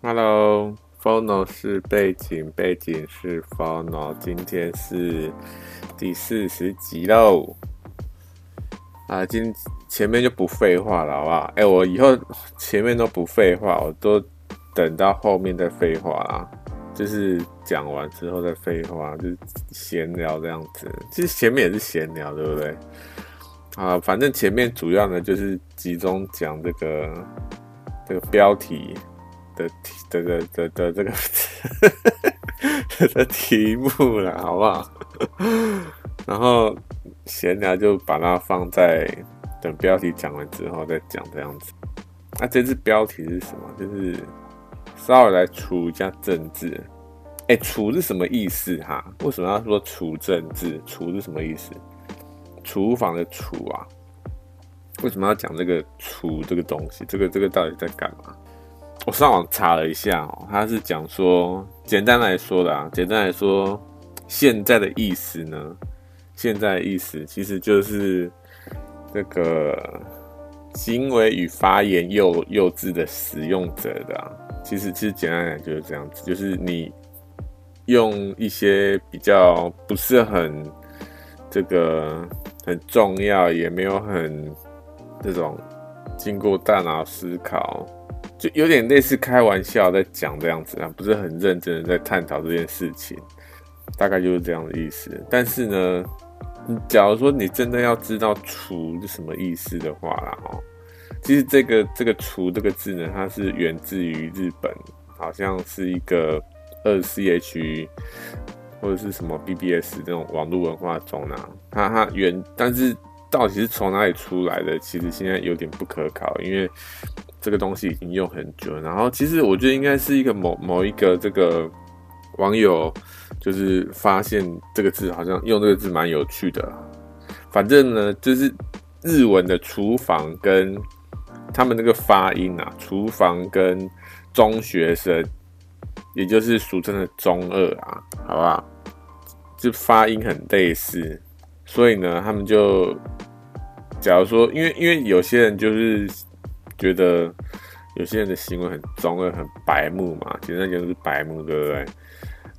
Hello，Phono 是背景，背景是 Phono，今天是第四十集喽。啊，今前面就不废话了，好不好？哎、我以后前面都不废话，我都等到后面再废话啦。就是讲完之后再废话，就闲聊这样子。其实前面也是闲聊，对不对？啊，反正前面主要呢就是集中讲这个这个标题的题，这个的的这个的题目了，好不好？然后闲聊就把它放在等标题讲完之后再讲这样子。那、这次标题是什么？就是。稍微来除一下政治，哎、欸，除是什么意思哈？为什么要说除政治？除是什么意思？厨房的厨啊？为什么要讲这个除这个东西？这个这个到底在干嘛？我上网查了一下哦，他是讲说，简单来说的啊，简单来说，现在的意思呢，现在的意思其实就是这个行为与发言幼幼稚的使用者的啊。其实，其实简单来讲就是这样子，就是你用一些比较不是很这个很重要，也没有很这种经过大脑思考，就有点类似开玩笑在讲这样子啊，不是很认真的在探讨这件事情，大概就是这样的意思。但是呢，假如说你真的要知道“厨”是什么意思的话啦，哦。其实这个这个“厨”这个字呢，它是源自于日本，好像是一个二 ch 或者是什么 BBS 这种网络文化中呢，它它原，但是到底是从哪里出来的，其实现在有点不可考，因为这个东西已经用很久了。然后其实我觉得应该是一个某某一个这个网友，就是发现这个字好像用这个字蛮有趣的。反正呢，就是日文的厨房跟他们那个发音啊，厨房跟中学生，也就是俗称的中二啊，好不好？就发音很类似，所以呢，他们就假如说，因为因为有些人就是觉得有些人的行为很中二、很白目嘛，简单讲就是白目，对不对？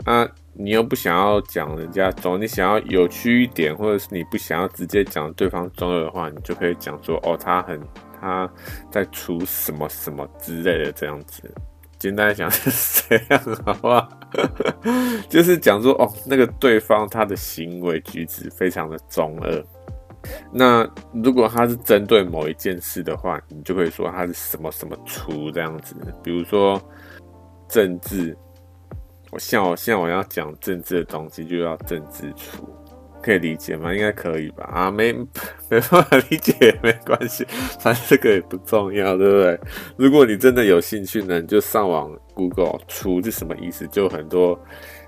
啊，你又不想要讲人家中，你想要有趣一点，或者是你不想要直接讲对方中二的话，你就可以讲说，哦，他很。他在除什么什么之类的这样子，简单讲是这样，好不好？就是讲说哦，那个对方他的行为举止非常的中二。那如果他是针对某一件事的话，你就可以说他是什么什么出这样子。比如说政治，我像我像我要讲政治的东西，就要政治出。可以理解吗？应该可以吧？啊，没 没办法理解也没关系，反正这个也不重要，对不对？如果你真的有兴趣呢，你就上网 Google“ 出”是什么意思，就很多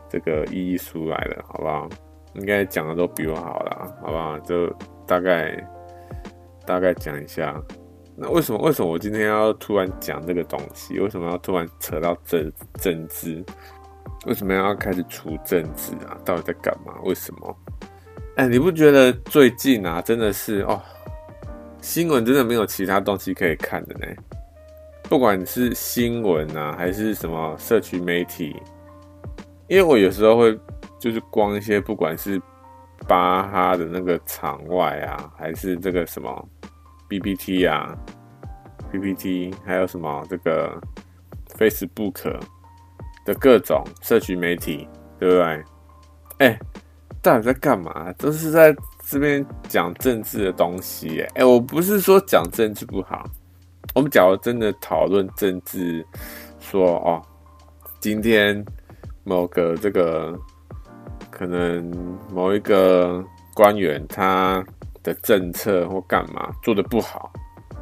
这个意义出来了，好不好？应该讲的都比我好了，好不好？就大概大概讲一下。那为什么为什么我今天要突然讲这个东西？为什么要突然扯到政政治？为什么要开始除政治啊？到底在干嘛？为什么？哎、你不觉得最近啊，真的是哦，新闻真的没有其他东西可以看的呢？不管是新闻啊，还是什么社区媒体，因为我有时候会就是逛一些，不管是巴哈的那个场外啊，还是这个什么 BPT 啊，PTT，还有什么这个 Facebook 的各种社群媒体，对不对？哎、到底在干嘛？都是在这边讲政治的东西。哎，我不是说讲政治不好。我们假如真的讨论政治，说哦，今天某个这个可能某一个官员他的政策或干嘛做得不好，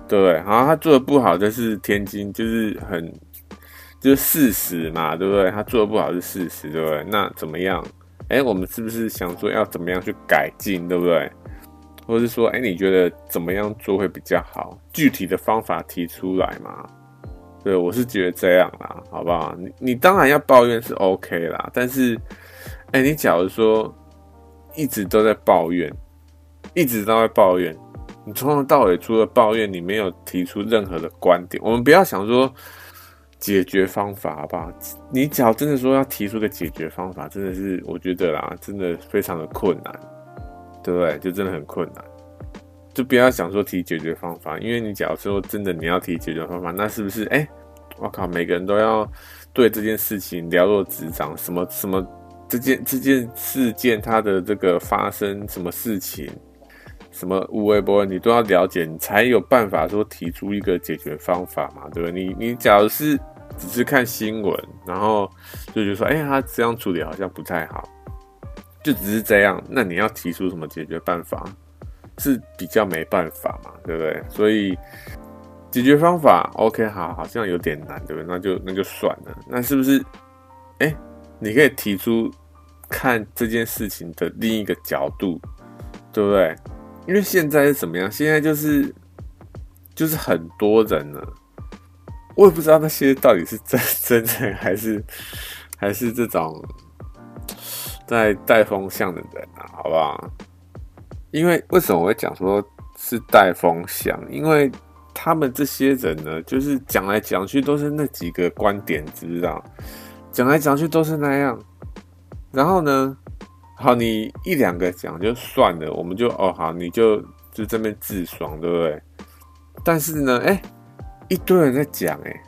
对不对？好，他做得不好，这是天津，就是很就是事实嘛，对不对？他做得不好是事实，对不对？那怎么样？哎、我们是不是想说要怎么样去改进，对不对？或者是说，哎、你觉得怎么样做会比较好？具体的方法提出来嘛？对，我是觉得这样啦，好不好？你你当然要抱怨是 OK 啦，但是，哎、你假如说一直都在抱怨，一直都在抱怨，你从头到尾除了抱怨，你没有提出任何的观点。我们不要想说解决方法，好不好？你只要真的说要提出个解决方法，真的是我觉得啦，真的非常的困难，对不对？就真的很困难，就不要想说提解决方法，因为你假如说真的你要提解决方法，那是不是？哎，我靠，每个人都要对这件事情了若指掌，什么什么这件这件事件它的这个发生什么事情？什么无微不至，你都要了解，你才有办法说提出一个解决方法嘛，对不对？你你假如是只是看新闻，然后就觉得说，哎、他这样处理好像不太好，就只是这样，那你要提出什么解决办法，是比较没办法嘛，对不对？所以解决方法，OK，好，好像有点难，对不对？那就那就算了，那是不是？哎、你可以提出看这件事情的另一个角度，对不对？因为现在是怎么样？现在就是就是很多人呢，我也不知道那些到底是真真人还是 还是这种在带风向的人啊，好不好？因为为什么我会讲说是带风向？因为他们这些人呢，就是讲来讲去都是那几个观点，知不知道？讲来讲去都是那样，然后呢？好，你一两个讲就算了，我们就哦好，你就就这边自爽，对不对？但是呢，哎，一堆人在讲，哎，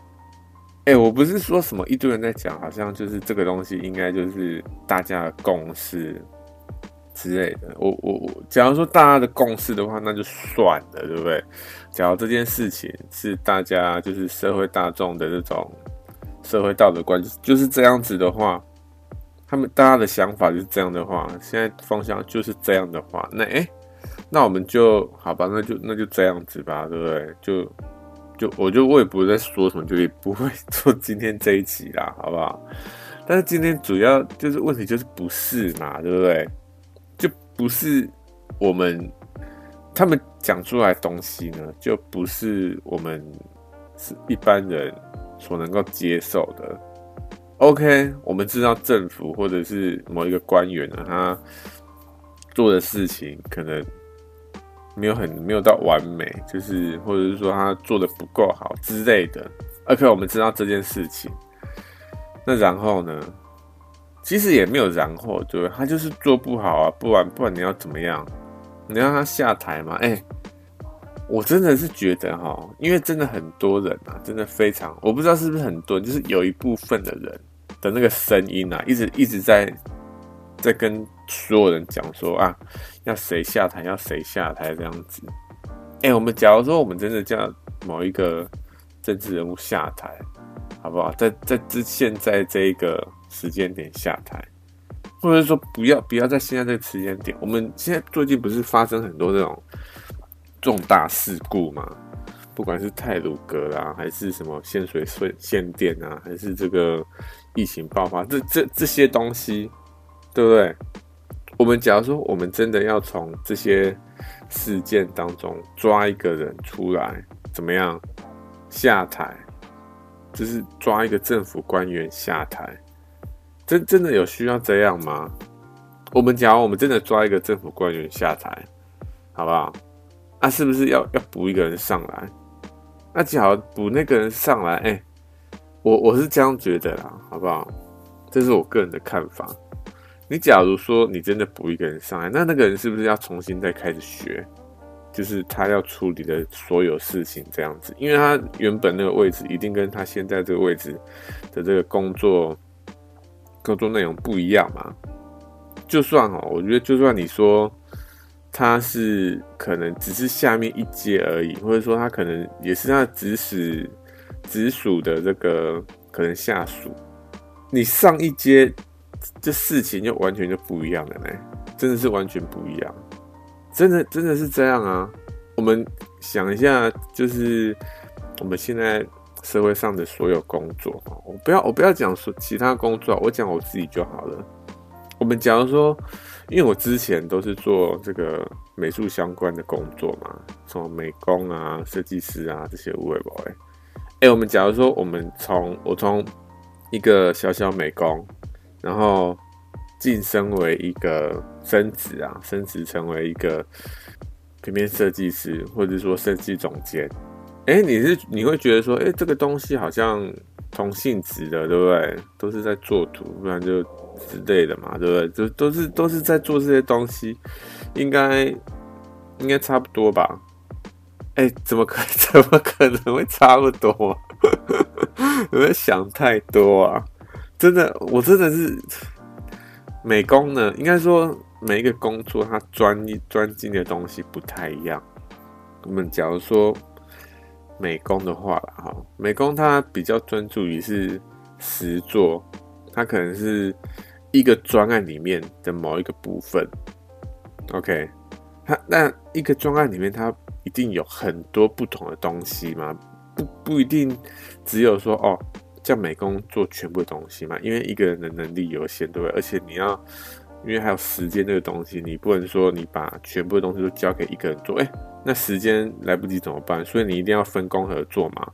哎，我不是说什么一堆人在讲，好像就是这个东西应该就是大家的共识之类的。我我我，假如说大家的共识的话，那就算了，对不对？假如这件事情是大家就是社会大众的这种社会道德观，就是这样子的话。他们大家的想法就是这样的话，现在方向就是这样的话，那诶、那我们就好吧，那就那就这样子吧，对不对？就就我就我也不会再说什么，就也不会做今天这一集啦，好不好？但是今天主要就是问题就是不是嘛，对不对？就不是我们他们讲出来东西呢，就不是我们是一般人所能够接受的。OK，我们知道政府或者是某一个官员呢，他做的事情可能没有很没有到完美，就是或者是说他做的不够好之类的。OK，我们知道这件事情，那然后呢？其实也没有然后，对，他就是做不好啊，不然不然你要怎么样？你让他下台吗？哎。我真的是觉得哈，因为真的很多人啊，真的非常，我不知道是不是很多，就是有一部分的人的那个声音啊，一直一直在在跟所有人讲说啊，要谁下台，要谁下台这样子。哎、我们假如说我们真的叫某一个政治人物下台，好不好？在在之现在这一个时间点下台，或者说不要不要在现在这个时间点，我们现在最近不是发生很多这种。重大事故嘛，不管是泰鲁阁啦，还是什么限水、限电啊，还是这个疫情爆发，这这这些东西，对不对？我们假如说，我们真的要从这些事件当中抓一个人出来，怎么样下台？就是抓一个政府官员下台，真真的有需要这样吗？我们假如我们真的抓一个政府官员下台，好不好？啊、是不是要要补一个人上来？那假如补那个人上来，哎、我我是这样觉得啦，好不好？这是我个人的看法。你假如说你真的补一个人上来，那那个人是不是要重新再开始学？就是他要处理的所有事情这样子，因为他原本那个位置一定跟他现在这个位置的这个工作工作内容不一样嘛。就算哦，我觉得就算你说。他是可能只是下面一阶而已，或者说他可能也是他直使直属的这个可能下属。你上一阶，这事情就完全就不一样了呢，真的是完全不一样，真的真的是这样啊！我们想一下，就是我们现在社会上的所有工作，我不要我不要讲说其他工作，我讲我自己就好了。我们假如说。因为我之前都是做这个美术相关的工作嘛，什么美工啊、设计师啊这些喂喂喂。哎，我们假如说我们从我从一个小小美工，然后晋升为一个升职啊，升职成为一个平面设计师，或者说设计总监。哎，你是你会觉得说，哎，这个东西好像。同性质的，对不对？都是在做图，不然就之类的嘛，对不对？就都是都是在做这些东西，应该应该差不多吧？哎、怎么可 怎么可能会差不多？有没有想太多啊？真的，我真的是美工呢。应该说，每一个工作它专一专精的东西不太一样。我们假如说美工的话啦，哈，美工它比较专注于是实作，它可能是一个专案里面的某一个部分。OK，它那一个专案里面，它一定有很多不同的东西嘛？不不一定只有说哦，叫美工做全部东西嘛？因为一个人的能力有限，对不对？而且你要，因为还有时间这个东西，你不能说你把全部的东西都交给一个人做，哎。那时间来不及怎么办？所以你一定要分工合作嘛。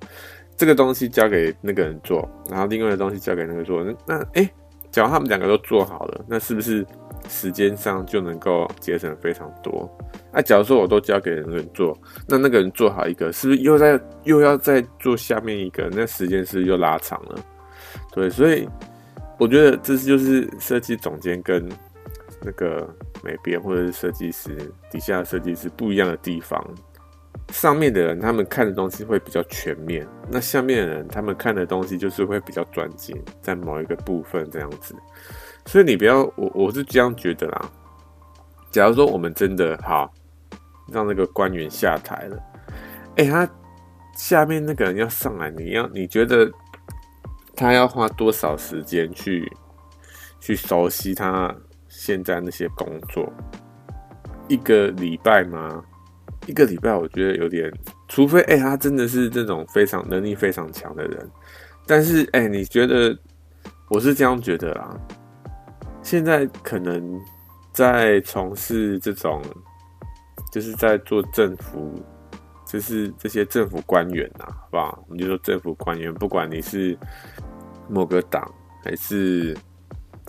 这个东西交给那个人做，然后另外的东西交给那个做。那那哎，假如他们两个都做好了，那是不是时间上就能够节省非常多？那假如说我都交给那个人做，那那个人做好一个，是不是又在又要再做下面一个？那时间是不是又拉长了？对，所以我觉得这就是设计总监跟那个。美编或者是设计师底下设计师不一样的地方，上面的人他们看的东西会比较全面，那下面的人他们看的东西就是会比较专精在某一个部分这样子。所以你不要我我是这样觉得啦。假如说我们真的好让那个官员下台了，哎、他下面那个人要上来，你要你觉得他要花多少时间去去熟悉他？现在那些工作，一个礼拜吗？一个礼拜，我觉得有点，除非哎、他真的是这种非常能力非常强的人。但是哎、你觉得？我是这样觉得啦。现在可能在从事这种，就是在做政府，就是这些政府官员呐，好不好？我们就说政府官员，不管你是某个党还是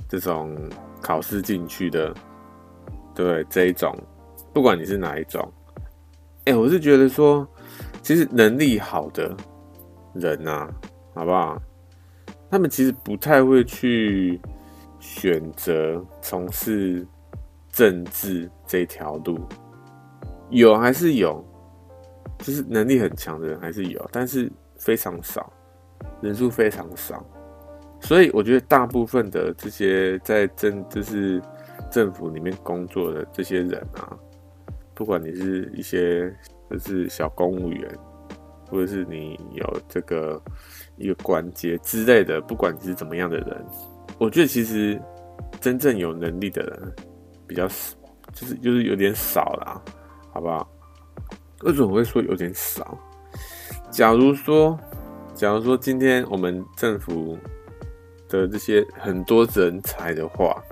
这种。考试进去的，对这一种，不管你是哪一种，哎、我是觉得说，其实能力好的人啊，好不好？他们其实不太会去选择从事政治这条路，有还是有，就是能力很强的人还是有，但是非常少，人数非常少。所以我觉得大部分的这些在政就是政府里面工作的这些人啊，不管你是一些就是小公务员，或者是你有这个一个官阶之类的，不管你是怎么样的人，我觉得其实真正有能力的人比较少，就是就是有点少啦，好不好？为什么会说有点少？假如说，假如说今天我们政府。的这些很多人才的话，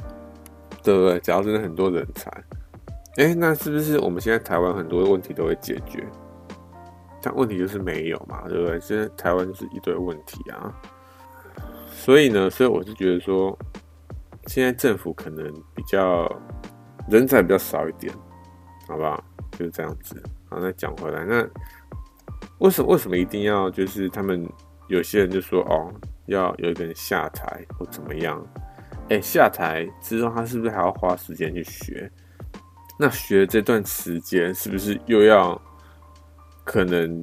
对不对？假如真的很多人才，哎，那是不是我们现在台湾很多问题都会解决？但问题就是没有嘛，对不对？现在台湾就是一堆问题啊。所以呢，所以我是觉得说，现在政府可能比较人才比较少一点，好不好？就是这样子。好，那讲回来，那为什么为什么一定要就是他们有些人就说哦？要有一个人下台或怎么样？哎、下台之后他是不是还要花时间去学？那学这段时间是不是又要可能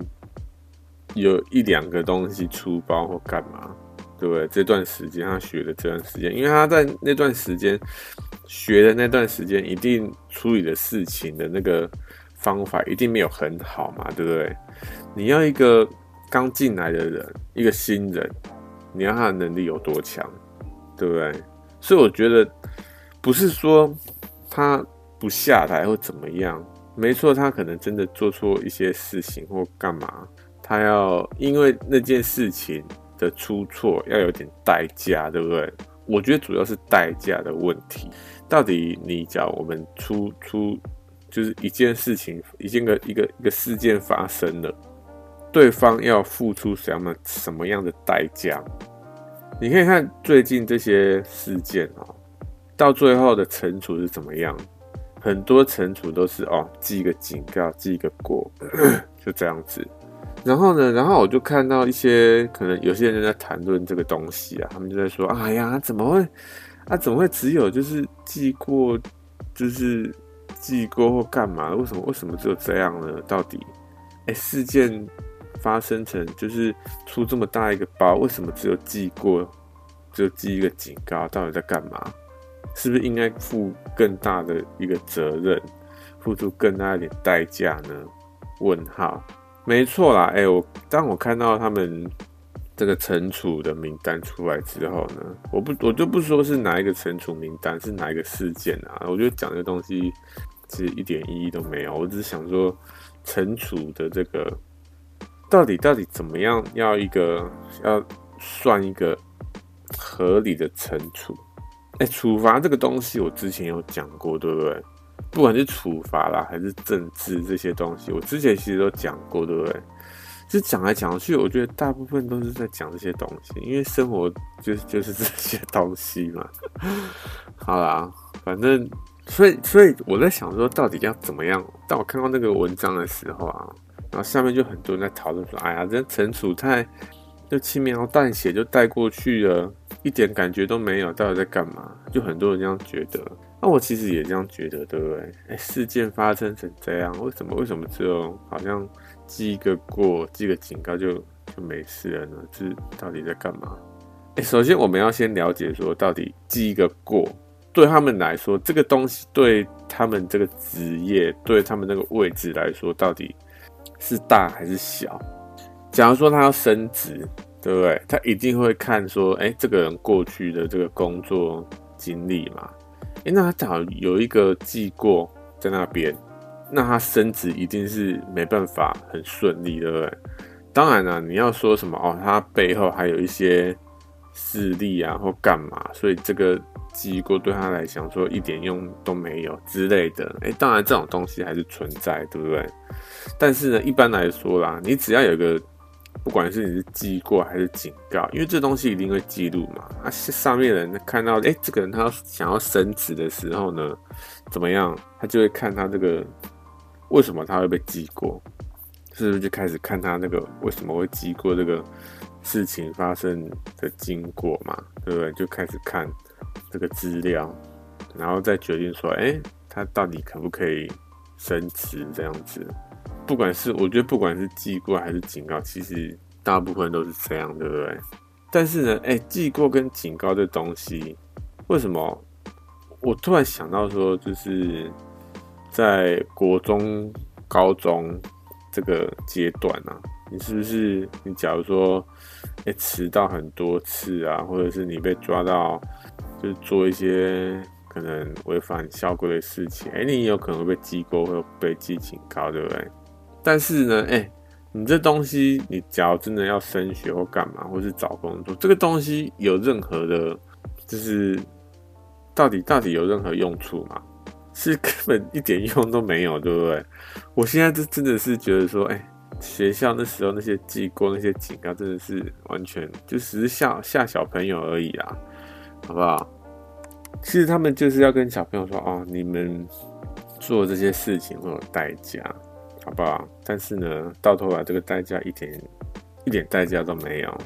有一两个东西出包或干嘛？对不对？这段时间他学的这段时间，因为他在那段时间学的那段时间，一定处理的事情的那个方法一定没有很好嘛，对不对？你要一个刚进来的人，一个新人。你要他的能力有多强，对不对？所以我觉得不是说他不下台或怎么样，没错，他可能真的做错一些事情或干嘛，他要因为那件事情的出错要有点代价，对不对？我觉得主要是代价的问题。到底你讲我们出出就是一件事情，一件个一个一个事件发生了。对方要付出什么什么样的代价？你可以看最近这些事件哦，到最后的惩处是怎么样？很多惩处都是哦，记一个警告，记一个过，就这样子。然后呢，然后我就看到一些可能有些人在谈论这个东西啊，他们就在说：“哎呀，怎么会？啊，怎么会只有就是记过，就是记过或干嘛？为什么？为什么只有这样呢？到底？哎，事件发生成就是出这么大一个包，为什么只有记过，只有记一个警告？到底在干嘛？是不是应该负更大的一个责任，付出更大一点代价呢？”问号。没错啦，哎、我当我看到他们这个惩处的名单出来之后呢，我不我就不说是哪一个惩处名单，是哪一个事件啊？我觉得讲这个东西其实一点意义都没有。我只是想说，惩处的这个到底到底怎么样，要一个要算一个合理的惩处？哎、处罚这个东西，我之前有讲过，对不对？不管是处罚啦，还是政治这些东西，我之前其实都讲过，对不对？就讲来讲去，我觉得大部分都是在讲这些东西，因为生活就是就是这些东西嘛。好啦，反正所以所以我在想说，到底要怎么样？当我看到那个文章的时候啊，然后下面就很多人在讨论说：“哎呀，这惩处太就轻描淡写就带过去了，一点感觉都没有，到底在干嘛？”就很多人这样觉得。那我其实也这样觉得，对不对？哎，事件发生成这样，为什么为什么只有好像记一个过，记个警告就就没事了呢？这到底在干嘛？哎，首先我们要先了解说，到底记一个过，对他们来说，这个东西对他们这个职业，对他们那个位置来说，到底是大还是小？假如说他要升职，对不对？他一定会看说，哎，这个人过去的这个工作经历嘛。哎，那他早有一个记过在那边，那他升职一定是没办法很顺利，对不对？当然了，你要说什么哦，他背后还有一些势力啊，或干嘛，所以这个记过对他来讲说一点用都没有之类的。哎，当然这种东西还是存在，对不对？但是呢，一般来说啦，你只要有一个。不管是你是记过还是警告，因为这东西一定会记录嘛。啊，上面人看到，哎、这个人他想要升职的时候呢，怎么样？他就会看他这个为什么他会被记过，是不是就开始看他那个为什么会记过这个事情发生的经过嘛？对不对？就开始看这个资料，然后再决定说，哎、他到底可不可以升职这样子。不管是我觉得，不管是记过还是警告，其实大部分都是这样，对不对？但是呢，哎，记过跟警告这东西，为什么我突然想到说，就是在国中、高中这个阶段啊，你是不是你假如说，哎，迟到很多次啊，或者是你被抓到，就是做一些可能违反校规的事情，哎，你有可能会被记过，或被记警告，对不对？但是呢，哎、你这东西，你假如真的要升学或干嘛，或是找工作，这个东西有任何的，就是到底到底有任何用处吗？是根本一点用都没有，对不对？我现在就真的是觉得说，哎、学校那时候那些记过那些警告，真的是完全就只是吓吓小朋友而已啊，好不好？其实他们就是要跟小朋友说，哦，你们做这些事情会有代价。好不好？但是呢，到头来这个代价一点一点代价都没有，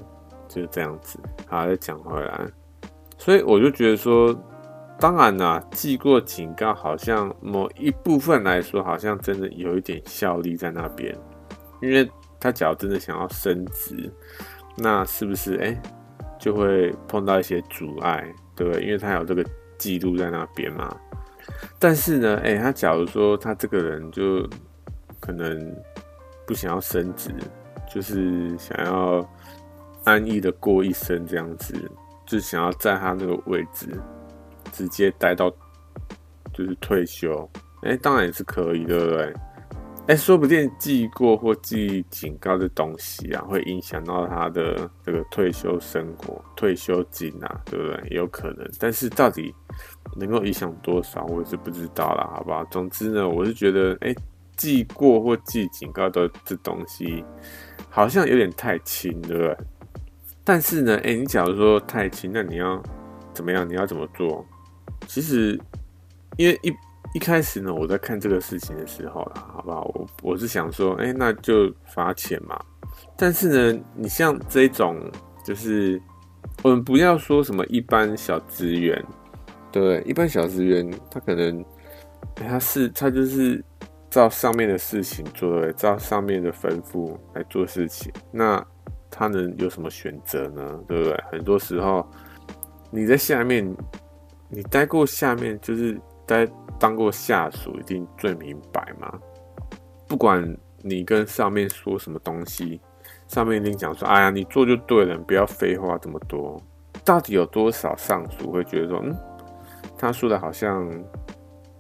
就是这样子。好，再讲回来，所以我就觉得说，当然啦，记过警告，好像某一部分来说，好像真的有一点效力在那边。因为他假如真的想要升职，那是不是哎、就会碰到一些阻碍，对不对？因为他有这个记录在那边嘛。但是呢，哎、他假如说他这个人就。可能不想要升职，就是想要安逸的过一生这样子，就想要在他那个位置直接待到就是退休，哎、当然也是可以，对不对？哎、说不定记过或记警告的东西啊，会影响到他的这个退休生活、退休金啊，对不对？也有可能，但是到底能够影响多少，我是不知道啦，好不好？总之呢，我是觉得，哎、记过或记警告的这东西，好像有点太轻，对不对？但是呢，哎，你假如说太轻，那你要怎么样？你要怎么做？其实，因为一一开始呢，我在看这个事情的时候啦，好不好？我我是想说，哎，那就罚钱嘛。但是呢，你像这种，就是我们不要说什么一般小职员，对，一般小职员他可能他是他就是照上面的事情做，照上面的吩咐来做事情，那他能有什么选择呢？对不对？很多时候你在下面，你待过下面，就是待当过下属，一定最明白嘛。不管你跟上面说什么东西。上面一定讲说：“哎呀，你做就对了，不要废话这么多。”到底有多少上属会觉得说：“嗯，他说的好像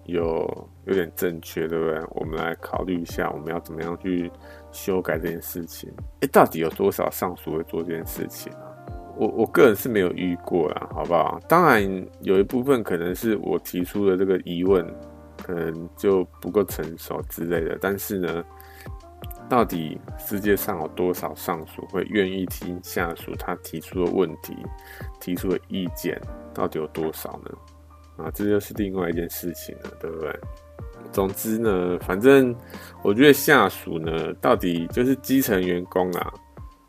有有点正确，对不对？”我们来考虑一下，我们要怎么样去修改这件事情？哎，到底有多少上属会做这件事情啊？我我个人是没有遇过啦，好不好？当然有一部分可能是我提出的这个疑问，可能就不够成熟之类的，但是呢。到底世界上有多少上属会愿意听下属他提出的问题、提出的意见？到底有多少呢？啊，这就是另外一件事情了，对不对？总之呢，反正我觉得下属呢，到底就是基层员工啊，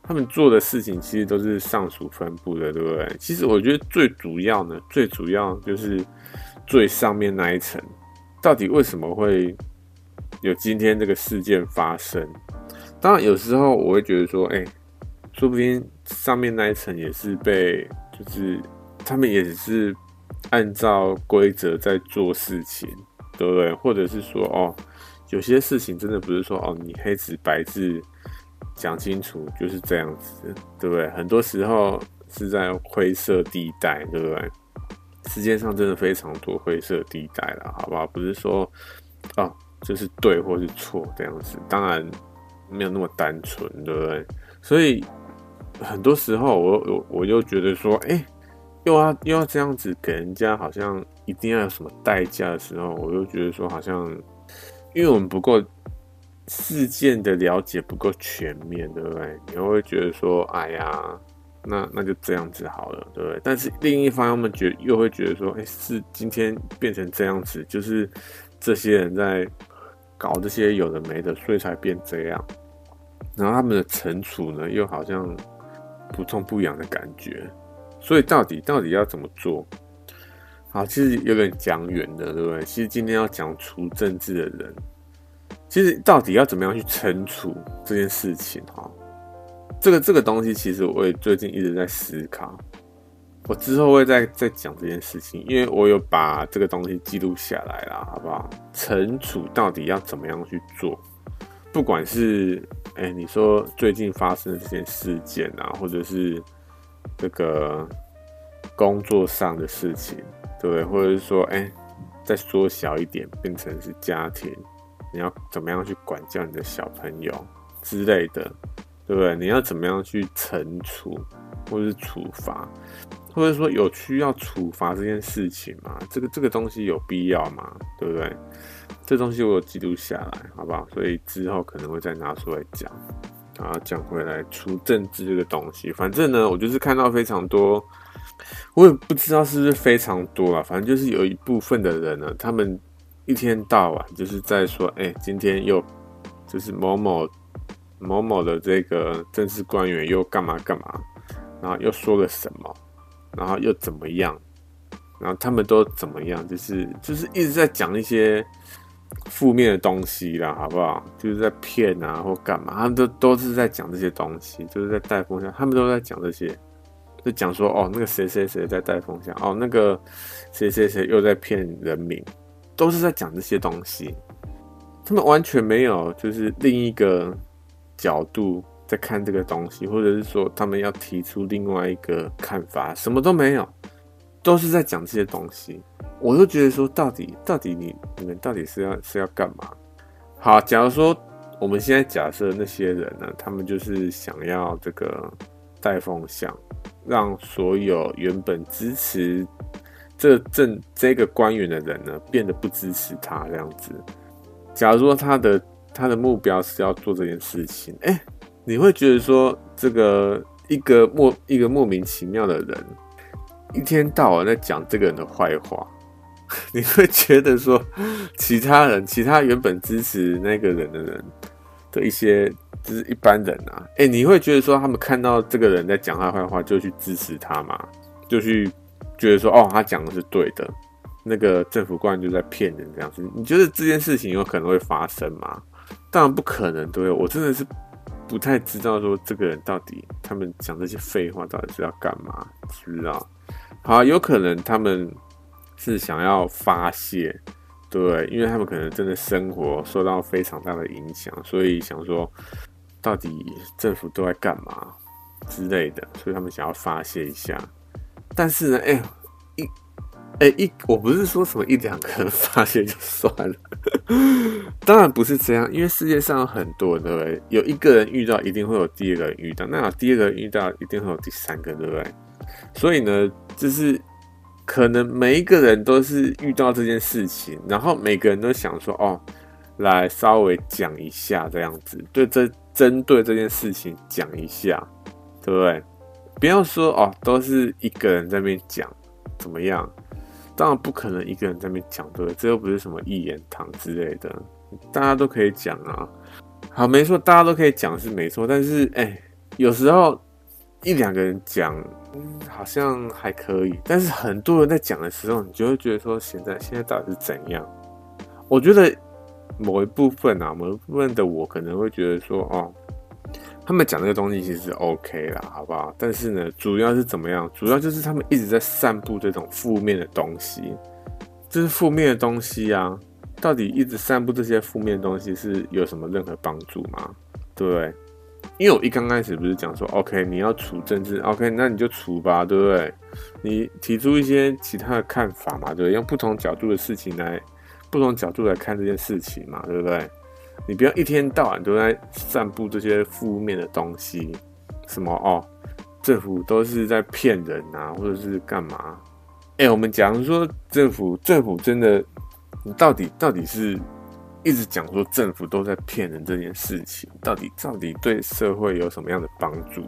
他们做的事情其实都是上属分布的，对不对？其实我觉得最主要呢，最主要就是最上面那一层，到底为什么会有今天这个事件发生？当然，有时候我会觉得说，哎、说不定上面那一层也是被，就是他们也是按照规则在做事情，对不对？或者是说，哦，有些事情真的不是说，哦，你黑纸白字讲清楚就是这样子，对不对？很多时候是在灰色地带，对不对？世界上真的非常多灰色地带了，好不好？不是说，哦，就是对或是错这样子，当然。没有那么单纯，对不对？所以很多时候我，我我我又觉得说，哎，又要又要这样子给人家，好像一定要有什么代价的时候，我又觉得说，好像因为我们不够事件的了解不够全面，对不对？你又会觉得说，哎呀，那那就这样子好了，对不对？但是另一方面，觉又会觉得说，哎，是今天变成这样子，就是这些人在。搞这些有的没的，所以才变这样。然后他们的惩处呢，又好像不痛不痒的感觉。所以到底到底要怎么做？好，其实有点讲远的，对不对？其实今天要讲除政治的人，其实到底要怎么样去惩处这件事情？哈，这个这个东西，其实我也最近一直在思考。我之后会再再讲这件事情，因为我有把这个东西记录下来了，好不好？惩处到底要怎么样去做？不管是哎、你说最近发生的这件事件啊，或者是这个工作上的事情，对不对？或者是说，哎、再缩小一点，变成是家庭，你要怎么样去管教你的小朋友之类的，对不对？你要怎么样去惩处或者是处罚？或者说有需要处罚这件事情吗？这个这个东西有必要吗？对不对？这东西我有记录下来，好不好？所以之后可能会再拿出来讲。啊，讲回来除政治这个东西，反正呢，我就是看到非常多，我也不知道是不是非常多啊，反正就是有一部分的人呢，他们一天到晚就是在说，哎，今天又就是某某某某的这个政治官员又干嘛干嘛，然后又说了什么。然后又怎么样？然后他们都怎么样？就是就是一直在讲一些负面的东西啦，好不好？就是在骗啊或干嘛？他们都都是在讲这些东西，就是在带风向。他们都在讲这些，就讲说哦，那个谁谁谁在带风向，哦，那个谁谁谁又在骗人民，都是在讲这些东西。他们完全没有就是另一个角度。在看这个东西，或者是说他们要提出另外一个看法，什么都没有，都是在讲这些东西。我就觉得说，到底到底你你们到底是要是要干嘛？好，假如说我们现在假设那些人呢，他们就是想要这个带风向，让所有原本支持这政这个官员的人呢，变得不支持他这样子。假如说他的他的目标是要做这件事情，哎、你会觉得说，这个一个莫一个莫名其妙的人，一天到晚在讲这个人的坏话，你会觉得说，其他人其他原本支持那个人的人的一些就是一般人啊，哎、你会觉得说他们看到这个人在讲他坏话，就去支持他吗？就去觉得说，哦，他讲的是对的，那个政府官员就在骗人这样子？你觉得这件事情有可能会发生吗？当然不可能，对，我真的是不太知道说这个人到底他们讲这些废话到底是要干嘛，知不知道？好，有可能他们是想要发泄。对，因为他们可能真的生活受到非常大的影响，所以想说，到底政府都在干嘛之类的，所以他们想要发泄一下。但是呢，哎，一，哎一，我不是说什么一两个人 发泄就算了，当然不是这样，因为世界上有很多，对不对？有一个人遇到，一定会有第二个人遇到，那有第二个人遇到，一定会有第三个，对不对？所以呢，就是。可能每一个人都是遇到这件事情，然后每个人都想说：“哦，来稍微讲一下这样子，对这针对这件事情讲一下，对不对？不要说哦，都是一个人在那边讲怎么样？当然不可能一个人在那边讲，对？这又不是什么一言堂之类的，大家都可以讲啊。好，没错，大家都可以讲是没错，但是哎，有时候一两个人讲。”，好像还可以，但是很多人在讲的时候，你就会觉得说，现在现在到底是怎样？我觉得某一部分啊，某一部分的我可能会觉得说，哦，他们讲这个东西其实 OK 啦，好不好？但是呢，主要是怎么样？主要就是他们一直在散布这种负面的东西，这是负面的东西啊，到底一直散布这些负面的东西是有什么任何帮助吗？对不对？因为我一刚开始不是讲说，OK，你要处政治，OK，那你就处吧，对不对？你提出一些其他的看法嘛，对不对？用不同角度的事情来，不同角度来看这件事情嘛，对不对？你不要一天到晚都在散布这些负面的东西，什么哦，政府都是在骗人啊，或者是干嘛？哎，我们假如说政府，政府真的，你到底到底是？一直讲说政府都在骗人这件事情，到底到底对社会有什么样的帮助？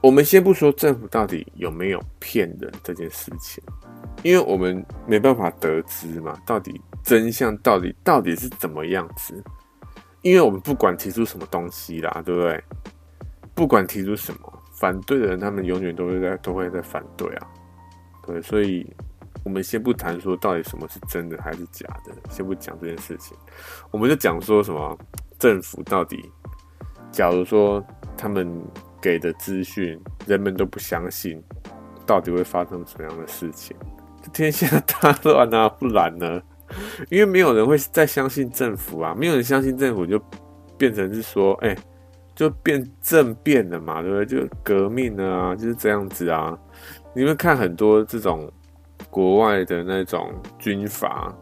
我们先不说政府到底有没有骗人这件事情，因为我们没办法得知嘛，到底真相到底到底是怎么样子？因为我们不管提出什么东西啦，对不对？不管提出什么，反对的人他们永远都会在都会在反对啊，对，所以。我们先不谈说到底什么是真的还是假的，先不讲这件事情，我们就讲说什么政府到底，假如说他们给的资讯人们都不相信，到底会发生什么样的事情？这天下大乱啊，不然呢？因为没有人会再相信政府啊，没有人相信政府，就变成是说，哎、就变政变了嘛，对不对？就革命啊，就是这样子啊。你们看很多这种。国外的那种军阀，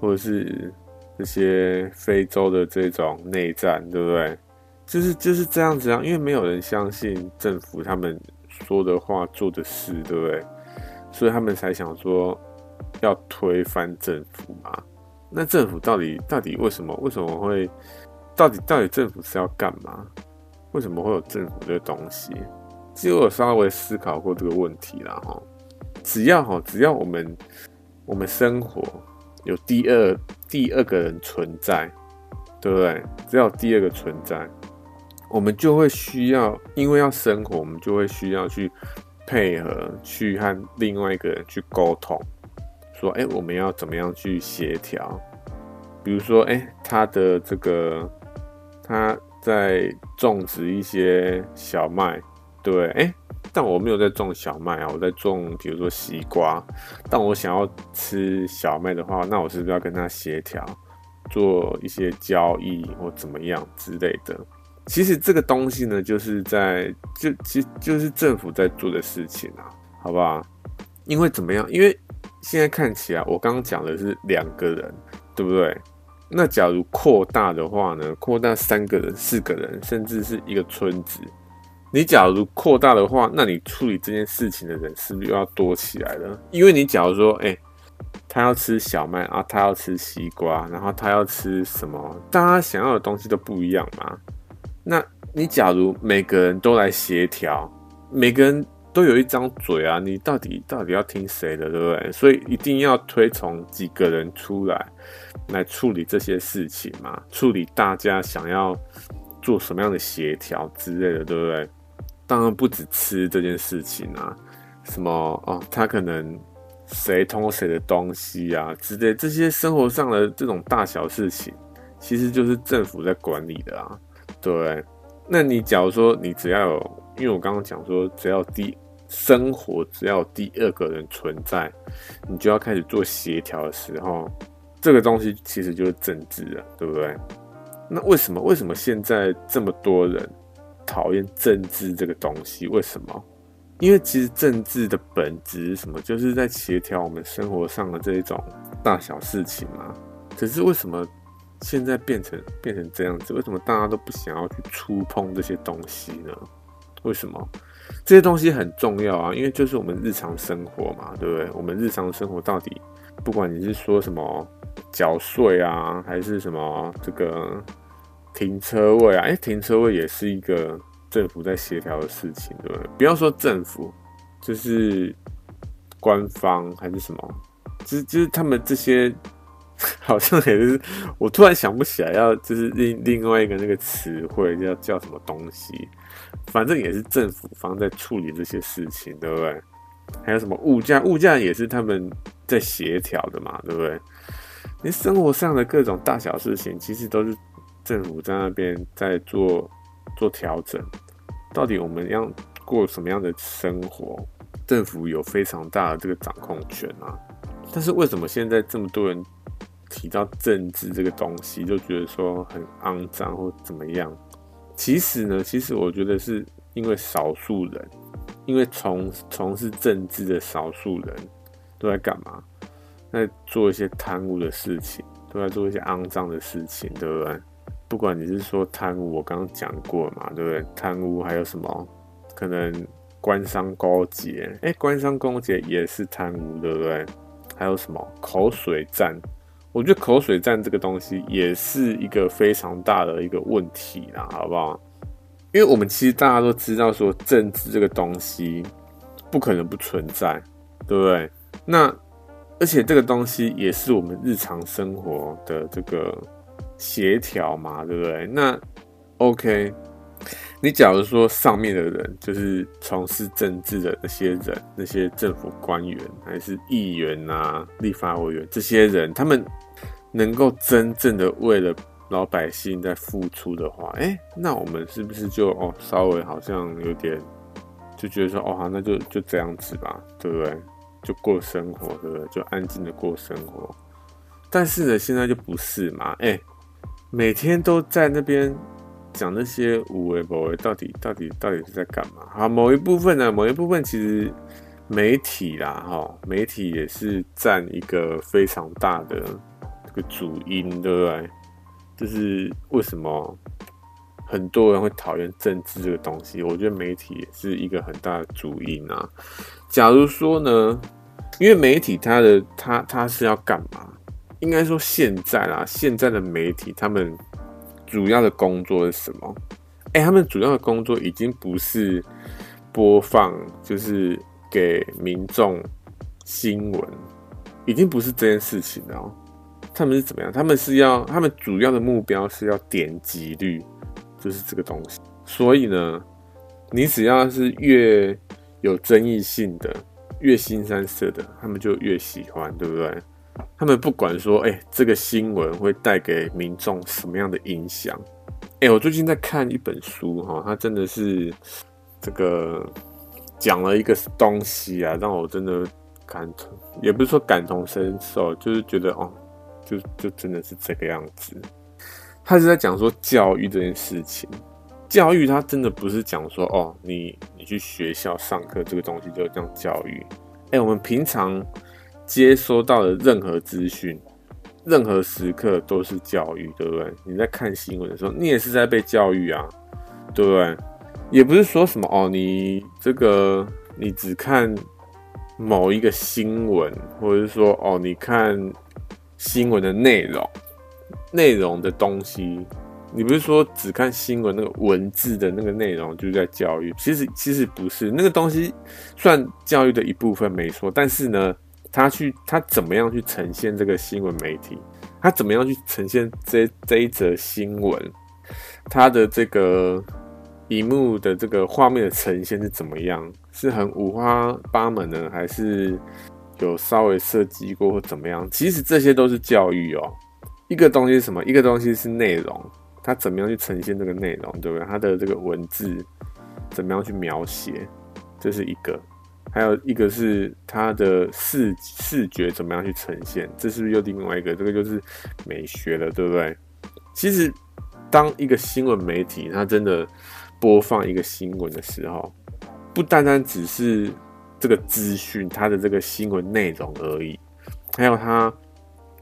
或者是这些非洲的这种内战，对不对？就是就是这样子啊，因为没有人相信政府他们说的话、做的事，对不对？所以他们才想说要推翻政府嘛。那政府到底到底为什么？为什么会？到底到底政府是要干嘛？为什么会有政府这个东西？其实我稍微思考过这个问题啦，哈。只要哈，只要我们我们生活有第二第二个人存在，对不对？只要第二个存在，我们就会需要，因为要生活，我们就会需要去配合，去和另外一个人去沟通，说，哎，我们要怎么样去协调？比如说，哎，他的这个他在种植一些小麦，对，哎。但我没有在种小麦啊，我在种，比如说西瓜。但我想要吃小麦的话，那我是不是要跟他协调，做一些交易或怎么样之类的？其实这个东西呢，就是在就其实就是政府在做的事情啊，好不好？因为怎么样？因为现在看起来，我刚刚讲的是两个人，对不对？那假如扩大的话呢？扩大三个人、四个人，甚至是一个村子。你假如扩大的话，那你处理这件事情的人是不是又要多起来了？因为你假如说，哎、他要吃小麦啊，他要吃西瓜，然后他要吃什么？大家想要的东西都不一样嘛。那你假如每个人都来协调，每个人都有一张嘴啊，你到底到底要听谁的，对不对？所以一定要推崇几个人出来来处理这些事情嘛，处理大家想要。做什么样的协调之类的，对不对？当然不止吃这件事情啊，什么哦，他可能谁偷谁的东西啊之类，这些生活上的这种大小事情，其实就是政府在管理的啊，对？那你假如说你只要有，因为我刚刚讲说，只要第生活只要第二个人存在，你就要开始做协调的时候，这个东西其实就是政治了，对不对？那为什么为什么现在这么多人讨厌政治这个东西？为什么？因为其实政治的本质是什么？就是在协调我们生活上的这一种大小事情嘛。可是为什么现在变成变成这样子？为什么大家都不想要去触碰这些东西呢？为什么？这些东西很重要啊，因为就是我们日常生活嘛，对不对？我们日常生活到底，不管你是说什么缴税啊，还是什么这个。停车位啊，哎、停车位也是一个政府在协调的事情，对不对？不要说政府，就是官方还是什么，就是就是他们这些，好像也是，我突然想不起来要就是另另外一个那个词汇叫叫什么东西，反正也是政府方在处理这些事情，对不对？还有什么物价，物价也是他们在协调的嘛，对不对？你生活上的各种大小事情，其实都是。政府在那边在做做调整，到底我们要过什么样的生活？政府有非常大的这个掌控权啊。但是为什么现在这么多人提到政治这个东西，就觉得说很肮脏或怎么样？其实呢，其实我觉得是因为少数人，因为从从事政治的少数人都在干嘛？在做一些贪污的事情，都在做一些肮脏的事情，对不对？不管你是说贪污，我刚刚讲过嘛，对不对？贪污还有什么？可能官商勾结，哎，官商勾结也是贪污，对不对？还有什么口水战？我觉得口水战这个东西也是一个非常大的一个问题啦，好不好？因为我们其实大家都知道，说政治这个东西不可能不存在，对不对？那而且这个东西也是我们日常生活的这个。协调嘛，对不对？那 OK，你假如说上面的人就是从事政治的那些人，那些政府官员，还是议员啊、立法委员这些人，他们能够真正的为了老百姓在付出的话，哎，那我们是不是就哦，稍微好像有点就觉得说，哦，好，那就就这样子吧，对不对？就过生活，对不对？就安静的过生活。但是呢，现在就不是嘛，哎。每天都在那边讲那些有的没的，到底到底到底是在干嘛？好，某一部分呢，某一部分其实媒体啦，哈，媒体也是占一个非常大的这个主因，对不对？就是为什么很多人会讨厌政治这个东西？我觉得媒体也是一个很大的主因啊。假如说呢，因为媒体它的它它是要干嘛？应该说现在啦，现在的媒体他们主要的工作是什么？哎、他们主要的工作已经不是播放，就是给民众新闻，已经不是这件事情了。他们是怎么样？他们是要，他们主要的目标是要点击率，就是这个东西。所以呢，你只要是越有争议性的、越新三色的，他们就越喜欢，对不对？他们不管说，哎、这个新闻会带给民众什么样的影响？哎、我最近在看一本书，哈，它真的是这个讲了一个东西啊，让我真的感同，也不是说感同身受，就是觉得哦，就就真的是这个样子。他是在讲说教育这件事情，教育它真的不是讲说哦，你你去学校上课这个东西就这样教育。哎、我们平常。接收到的任何资讯，任何时刻都是教育，对不对？你在看新闻的时候，你也是在被教育啊，对不对？也不是说什么哦，你这个你只看某一个新闻，或者是说哦，你看新闻的内容，内容的东西，你不是说只看新闻那个文字的那个内容就是在教育？其实其实不是，那个东西算教育的一部分没错，但是呢。他去，他怎么样去呈现这个新闻媒体？他怎么样去呈现这这一则新闻？它的这个荧幕的这个画面的呈现是怎么样？是很五花八门呢，还是有稍微设计过或怎么样？其实这些都是教育哦。一个东西是什么？一个东西是内容，它怎么样去呈现这个内容，对不对？它的这个文字怎么样去描写，这是一个。还有一个是它的视视觉怎么样去呈现，这是不是又另外一个？这个就是美学了，对不对？其实，当一个新闻媒体它真的播放一个新闻的时候，不单单只是这个资讯，它的这个新闻内容而已，还有它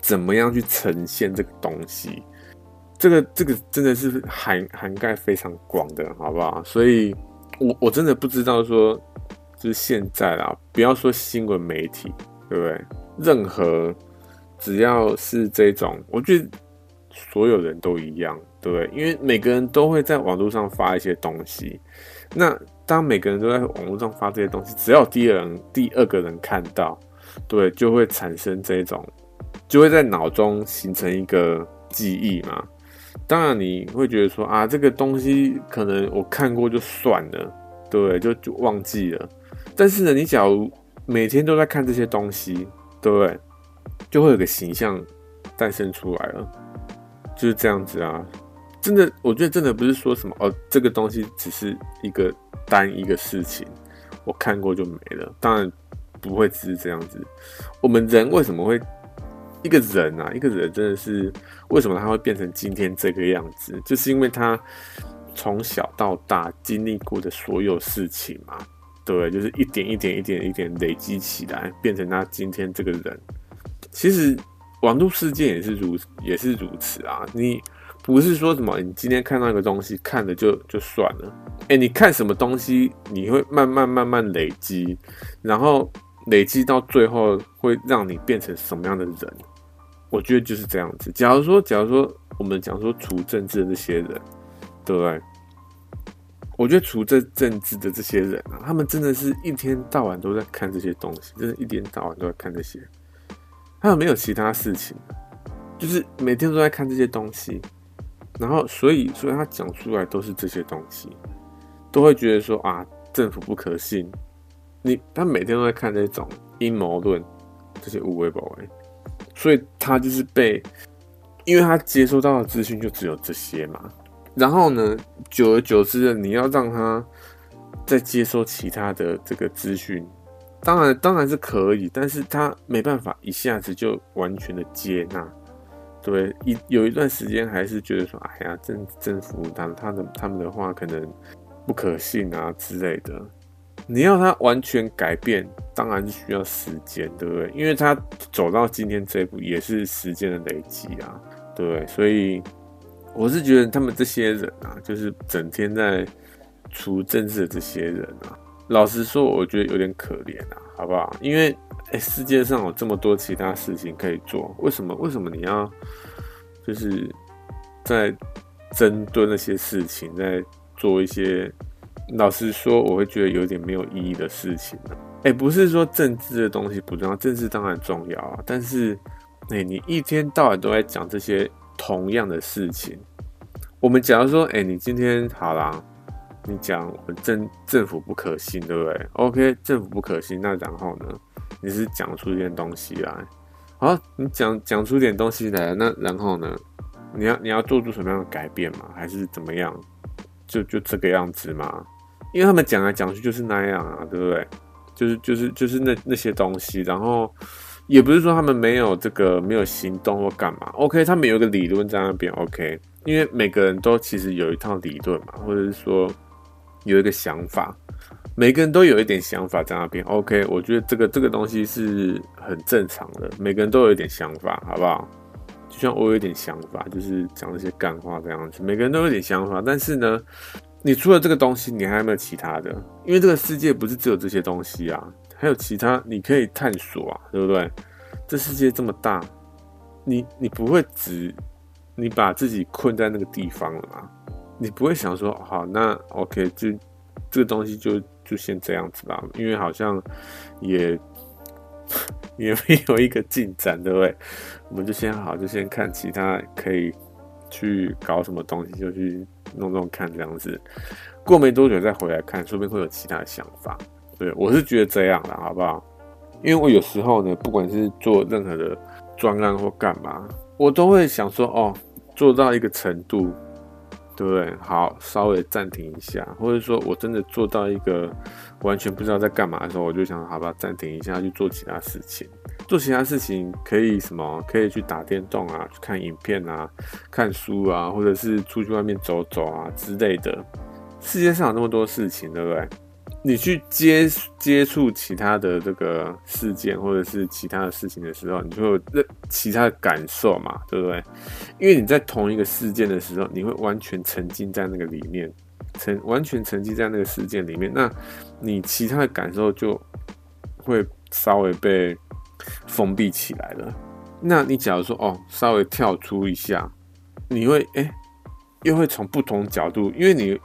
怎么样去呈现这个东西，这个这个真的是涵涵盖非常广的，好不好？所以我我真的不知道说。就是现在啦，不要说新闻媒体，对不对？任何只要是这种，我觉得所有人都一样，对不对？因为每个人都会在网络上发一些东西。那当每个人都在网络上发这些东西，只要第二人、第二个人看到，对，就会产生这种，就会在脑中形成一个记忆嘛。当然你会觉得说啊，这个东西可能我看过就算了，对？就就忘记了。但是呢，你假如每天都在看这些东西，对不对？就会有个形象诞生出来了，就是这样子啊。真的，我觉得真的不是说什么哦，这个东西只是一个单一个事情，我看过就没了。当然不会只是这样子。我们人为什么会一个人啊？一个人真的是为什么他会变成今天这个样子？就是因为他从小到大经历过的所有事情嘛。对，就是一点一点、一点一点累积起来，变成他今天这个人。其实网络世界也是如也是如此啊。你不是说什么，你今天看到一个东西，看了就就算了。哎，你看什么东西，你会慢慢慢慢累积，然后累积到最后会让你变成什么样的人？我觉得就是这样子。假如说，假如说我们讲说处政治的这些人，对不对？我觉得除这政治的这些人啊，他们真的是一天到晚都在看这些东西，真的，一天到晚都在看这些。他们没有其他事情，就是每天都在看这些东西，然后所以，所以他讲出来都是这些东西，都会觉得说啊，政府不可信。你他每天都在看这种阴谋论，这些无谓不为，所以他就是被，因为他接收到的资讯就只有这些嘛。然后呢，久而久之的，你要让他再接收其他的这个资讯，当然当然是可以，但是他没办法一下子就完全的接纳，对，一有一段时间还是觉得说，哎呀，政政府他他的他们的话可能不可信啊之类的。你要他完全改变，当然是需要时间，对不对？因为他走到今天这一步，也是时间的累积啊，对？所以。我是觉得他们这些人啊，就是整天在处政治的这些人啊，老实说，我觉得有点可怜啊，好不好？因为哎，世界上有这么多其他事情可以做，为什么？为什么你要就是在针对那些事情，在做一些老实说，我会觉得有点没有意义的事情呢？哎，不是说政治的东西不重要，政治当然重要啊，但是哎，你一天到晚都在讲这些同样的事情。我们假如说，哎、你今天好啦，你讲我们政政府不可信，对不对？OK，政府不可信，那然后呢？你是讲出一点东西来，好，你讲讲出点东西来，那然后呢？你要你要做出什么样的改变吗？还是怎么样？就就这个样子吗？因为他们讲来讲去就是那样啊，对不对？就是就是就是那那些东西，然后也不是说他们没有这个没有行动或干嘛，OK，他们有一个理论在那边，OK。因为每个人都其实有一套理论嘛，或者是说有一个想法，每个人都有一点想法在那边。OK，我觉得这个这个东西是很正常的，每个人都有一点想法，好不好？就像我有一点想法，就是讲一些干话这样子，每个人都有点想法。但是呢，你除了这个东西，你还有没有其他的？因为这个世界不是只有这些东西啊，还有其他你可以探索啊，对不对？这世界这么大，你你不会只。你把自己困在那个地方了吗？你不会想说，好，那 OK，就这个东西就就先这样子吧，因为好像也 也没有一个进展，对不对？我们就先好，就先看其他可以去搞什么东西，就去弄弄看这样子。过没多久再回来看，说不定会有其他的想法。对，我是觉得这样的，好不好？因为我有时候呢，不管是做任何的专案或干嘛，我都会想说，哦，做到一个程度，对不对？好，稍微暂停一下，或者说我真的做到一个完全不知道在干嘛的时候，我就想，好吧，暂停一下，去做其他事情。做其他事情可以什么？可以去打电动啊，去看影片啊，看书啊，或者是出去外面走走啊之类的。世界上有那么多事情，对不对？你去接接触其他的这个事件或者是其他的事情的时候，你就会有其他的感受嘛，对不对？因为你在同一个事件的时候，你会完全沉浸在那个里面，沉完全沉浸在那个事件里面，那你其他的感受就会稍微被封闭起来了。那你假如说哦，稍微跳出一下，你会哎，又会从不同角度，因为你。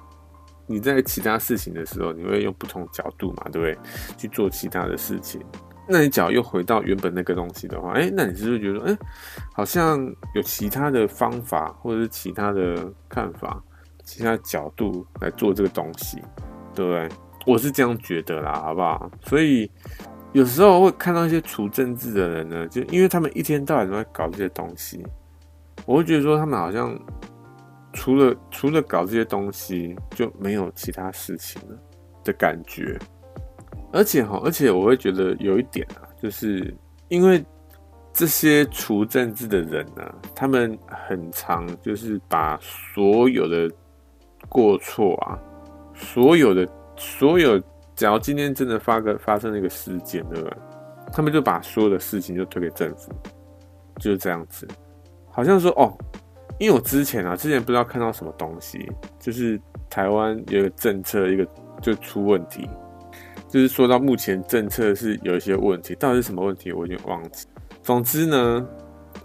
你在其他事情的时候，你会用不同角度嘛，对不对？去做其他的事情。那你脚又回到原本那个东西的话，哎，那你是不是觉得，哎，好像有其他的方法，或者是其他的看法，其他角度来做这个东西，对不对？我是这样觉得啦，好不好？所以有时候会看到一些除政治的人呢，就因为他们一天到晚都在搞这些东西，我会觉得说他们好像。除了除了搞这些东西，就没有其他事情了的感觉。而且哈，而且我会觉得有一点啊，就是因为这些除政治的人呢、他们很常就是把所有的过错啊，所有的所有，只要今天真的发个发生了一个事件，对吧？他们就把所有的事情就推给政府，就是这样子，好像说哦。因为我之前啊，之前不知道看到什么东西，就是台湾有一个政策，一个就出问题，就是说到目前政策是有一些问题，到底是什么问题，我已经忘记。总之呢，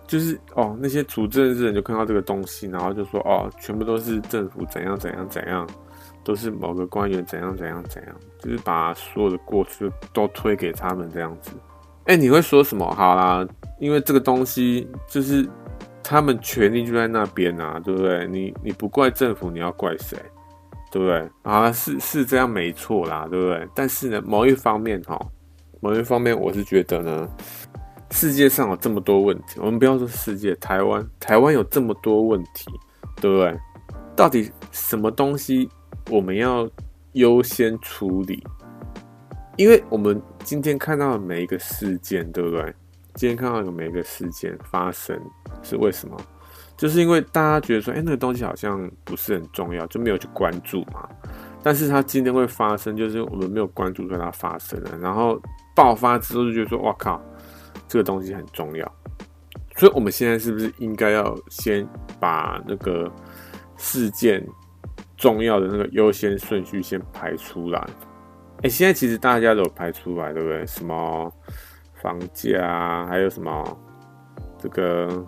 就是哦，那些主政治人就看到这个东西，然后就说哦，全部都是政府怎样怎样怎样，都是某个官员怎样怎样怎样，就是把所有的过去都推给他们这样子。哎，你会说什么？好啦，因为这个东西就是。他们权力就在那边啊，对不对？你你不怪政府，你要怪谁？对不对？啊，是是这样没错啦，对不对？但是呢，某一方面哈，某一方面我是觉得呢，世界上有这么多问题，我们不要说世界，台湾台湾有这么多问题，对不对？到底什么东西我们要优先处理？因为我们今天看到的每一个事件，对不对？今天看到有每一个事件发生是为什么？就是因为大家觉得说，哎、那个东西好像不是很重要，就没有去关注嘛。但是它今天会发生，就是我们没有关注，所以它发生了。然后爆发之后就觉得说，哇靠，这个东西很重要。所以我们现在是不是应该要先把那个事件重要的那个优先顺序先排出来？哎、现在其实大家都有排出来，对不对？什么？房价啊，还有什么这个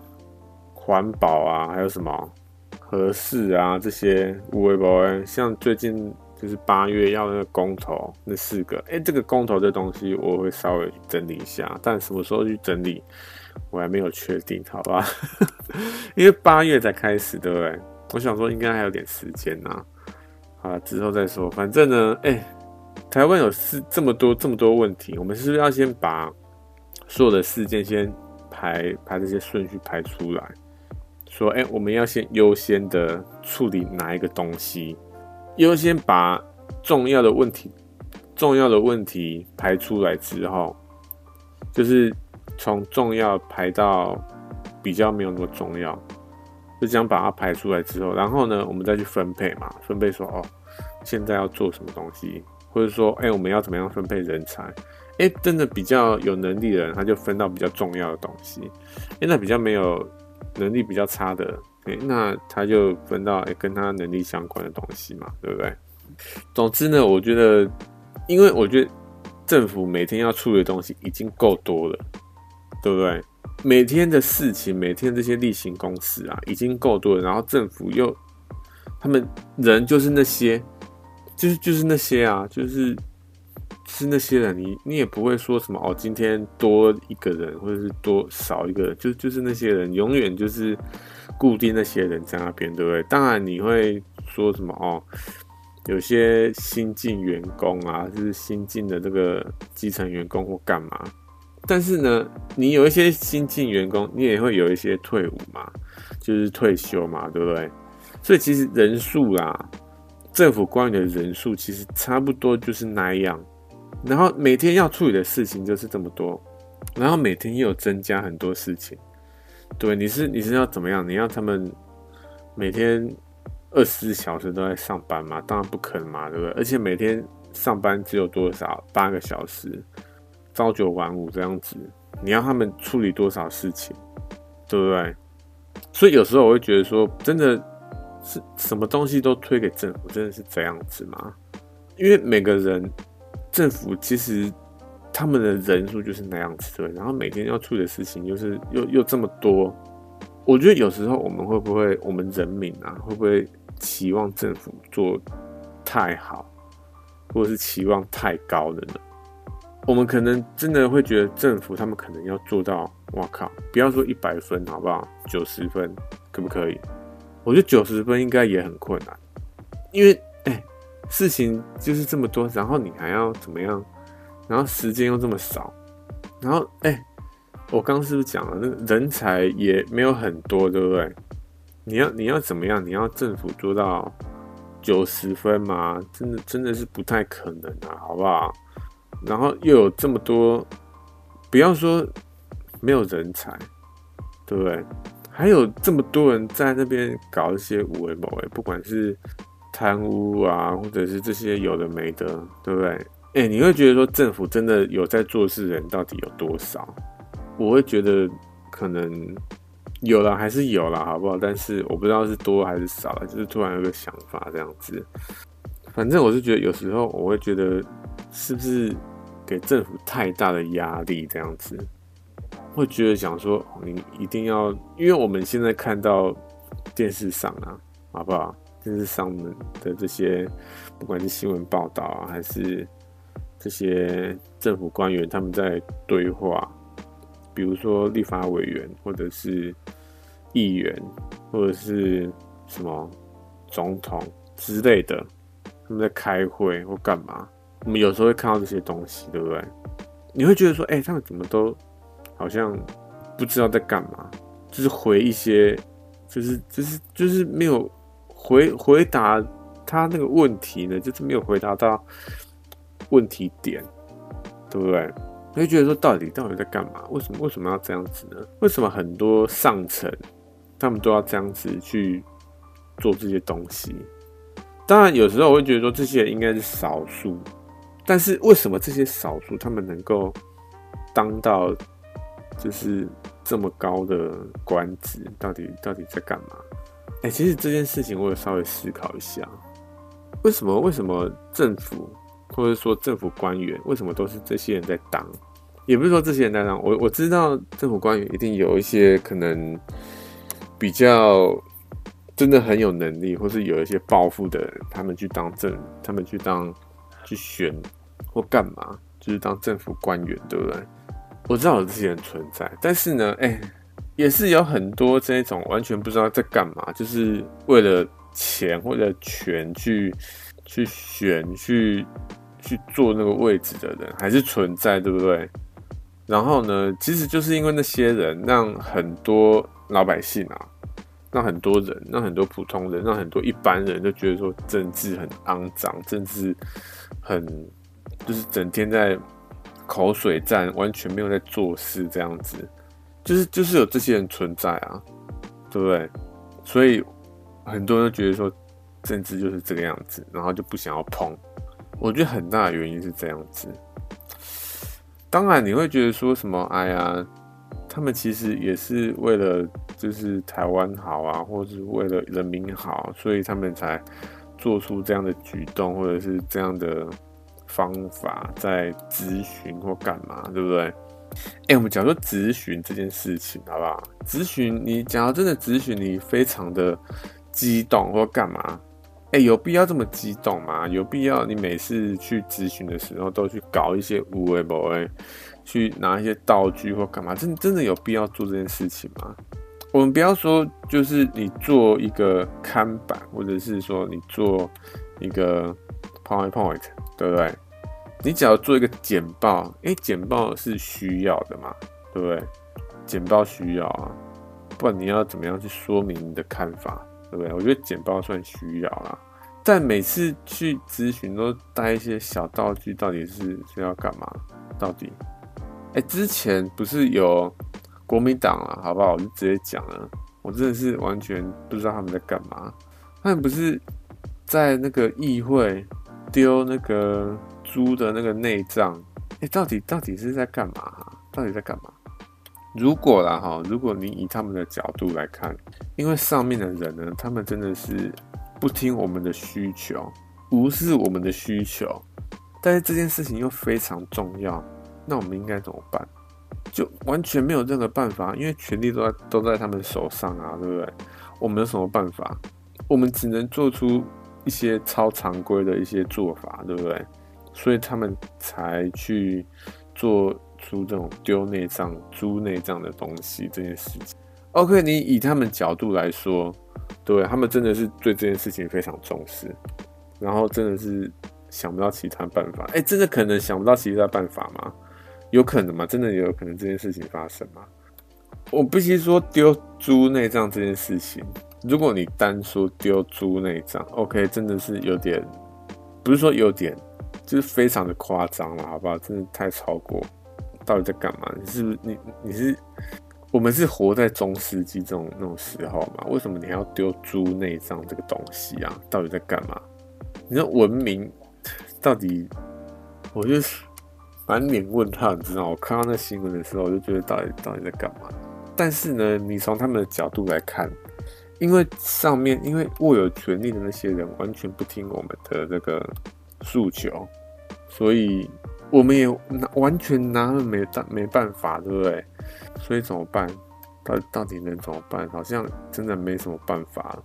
环保啊，还有什么合适啊，这些无为不为。像最近就是八月要那个公投那四个，哎、欸，这个公投这东西我会稍微整理一下，但什么时候去整理我还没有确定，好吧？因为八月才开始，对不对？我想说应该还有点时间呐，好了，之后再说。反正呢，哎、台湾有是这么多这么多问题，我们是不是要先把？所有的事件先排排这些顺序排出来，说，哎、我们要先优先的处理哪一个东西，优先把重要的问题、重要的问题排出来之后，就是从重要排到比较没有那么重要，就这样把它排出来之后，然后呢，我们再去分配嘛，分配说，哦，现在要做什么东西，或者说，哎、我们要怎么样分配人才？哎，真的比较有能力的人，他就分到比较重要的东西；哎，那比较没有能力、比较差的，哎，那他就分到哎跟他能力相关的东西嘛，对不对？总之呢，我觉得，因为我觉得政府每天要处理的东西已经够多了，对不对？每天的事情，每天这些例行公事啊，已经够多了。然后政府又他们人就是那些，就是就是那些啊，就是。是那些人，你你也不会说什么哦，今天多一个人，或者是多少一个人，就就是那些人永远就是固定那些人在那边，对不对？当然你会说什么哦，有些新进员工啊，就是新进的这个基层员工或干嘛，但是呢，你有一些新进员工，你也会有一些退伍嘛，就是退休嘛，对不对？所以其实人数啦，政府官员的人数其实差不多就是那样。然后每天要处理的事情就是这么多，然后每天又有增加很多事情，对，你是你是要怎么样？你要他们每天二十四小时都在上班吗？当然不可能嘛，对不对？而且每天上班只有多少？八个小时，朝九晚五这样子，你要他们处理多少事情，对不对？所以有时候我会觉得说，真的是什么东西都推给政府，真的是这样子吗？因为每个人。政府其实他们的人数就是那样子，对，然后每天要处理的事情又是又又这么多，我觉得有时候我们会不会，我们人民啊，会不会期望政府做太好，或者是期望太高了呢？我们可能真的会觉得政府他们可能要做到，哇靠，不要说一百分好不好？九十分可不可以？我觉得九十分应该也很困难，因为。事情就是这么多，然后你还要怎么样？然后时间又这么少，然后哎、我刚刚是不是讲了，那个人才也没有很多，对不对？你要你要怎么样？你要政府做到九十分吗？真的真的是不太可能啊，好不好？然后又有这么多，不要说没有人才，对不对？还有这么多人在那边搞一些有的没的，不管是。贪污啊，或者是这些有的没的，对不对？哎、你会觉得说政府真的有在做事的人到底有多少？我会觉得可能有了还是有了，好不好？但是我不知道是多还是少了，就是突然有个想法这样子。反正我是觉得有时候我会觉得是不是给政府太大的压力这样子，会觉得想说你一定要，因为我们现在看到电视上啊，好不好？电视上面的这些，不管是新闻报道啊，还是这些政府官员他们在对话，比如说立法委员，或者是议员，或者是什么总统之类的，他们在开会或干嘛，我们有时候会看到这些东西，对不对？你会觉得说，哎、他们怎么都好像不知道在干嘛，就是回一些，就是就是就是没有。回回答他那个问题呢，就是没有回答到问题点，对不对？你会觉得说，到底到底在干嘛？为什么为什么要这样子呢？为什么很多上层他们都要这样子去做这些东西？当然，有时候我会觉得说，这些人应该是少数，但是为什么这些少数他们能够当到就是这么高的官职？到底到底在干嘛？哎、其实这件事情我有稍微思考一下，为什么为什么政府或者说政府官员为什么都是这些人在当？也不是说这些人在当，我我知道政府官员一定有一些可能比较真的很有能力，或是有一些抱负的人，他们去当政，他们去当去选或干嘛，就是当政府官员，对不对？我知道有这些人存在，但是呢，哎、也是有很多这种完全不知道在干嘛，就是为了钱或者权去去选去去做那个位置的人，还是存在，对不对？然后呢，其实就是因为那些人，让很多老百姓啊，让很多人，让很多普通人，让很多一般人都觉得说政治很肮脏，政治很就是整天在口水战，完全没有在做事这样子。就是就是有这些人存在啊，对不对？所以很多人觉得说政治就是这个样子，然后就不想要碰。我觉得很大的原因是这样子。当然你会觉得说什么？哎呀，他们其实也是为了就是台湾好啊，或者是为了人民好，所以他们才做出这样的举动，或者是这样的方法在咨询或干嘛，对不对？哎、我们讲说咨询这件事情，好不好？咨询，你讲到真的咨询，你非常的激动或干嘛？哎，有必要这么激动吗？有必要你每次去咨询的时候都去搞一些有的没的，去拿一些道具或干嘛？真真的有必要做这件事情吗？我们不要说，就是你做一个看板，或者是说你做一个 PowerPoint，对不对？你只要做一个简报，哎，简报是需要的嘛，对不对？简报需要啊，不然你要怎么样去说明你的看法，对不对？我觉得简报算需要啦，但每次去咨询都带一些小道具，到底是是要干嘛？到底？哎，之前不是有国民党啊，好不好？我就直接讲了，我真的是完全不知道他们在干嘛。他们不是在那个议会丢那个。猪的那个内脏，哎，到底到底是在干嘛？到底在干嘛？如果啦哈，如果你以他们的角度来看，因为上面的人呢，他们真的是不听我们的需求，无视我们的需求，但是这件事情又非常重要，那我们应该怎么办？就完全没有任何办法，因为权力都在都在他们手上啊，对不对？我们有什么办法？我们只能做出一些超常规的一些做法，对不对？所以他们才去做出这种丢内脏、猪内脏的东西这件事情。OK，你以他们角度来说，对，他们真的是对这件事情非常重视，然后真的是想不到其他办法。哎，真的可能想不到其他办法吗？有可能吗？真的有可能这件事情发生吗？我必须说丢猪内脏这件事情，如果你单说丢猪内脏，OK，真的是有点，不是说有点。就是非常的夸张了，好不好？真的太超过，到底在干嘛？你是不是你你是我们是活在中世纪这种那种时候嘛？为什么你还要丢猪内脏这个东西啊？到底在干嘛？你说文明到底？我就是满脸问号，你知道？我看到那新闻的时候，我就觉得到底到底在干嘛？但是呢，你从他们的角度来看，因为上面因为握有权力的那些人完全不听我们的这个诉求。所以我们也拿完全拿他们没办没办法，对不对？所以怎么办？到到底能怎么办？好像真的没什么办法，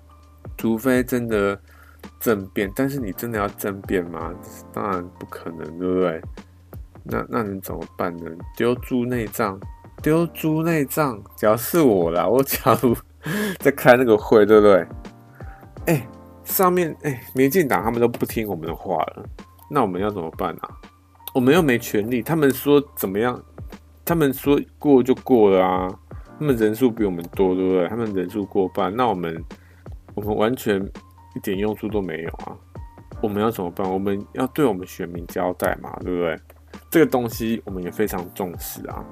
除非真的政变。但是你真的要政变吗？当然不可能，对不对？那那能怎么办呢？丢猪内脏？丢猪内脏？只要是我啦，我假如在开那个会，对不对？哎、上面哎、欸，民进党他们都不听我们的话了。那我们要怎么办啊？我们又没权利，他们说怎么样？他们说过就过了啊。他们人数比我们多，对不对？他们人数过半，那我们我们完全一点用处都没有啊。我们要怎么办？我们要对我们选民交代嘛，对不对？这个东西我们也非常重视啊。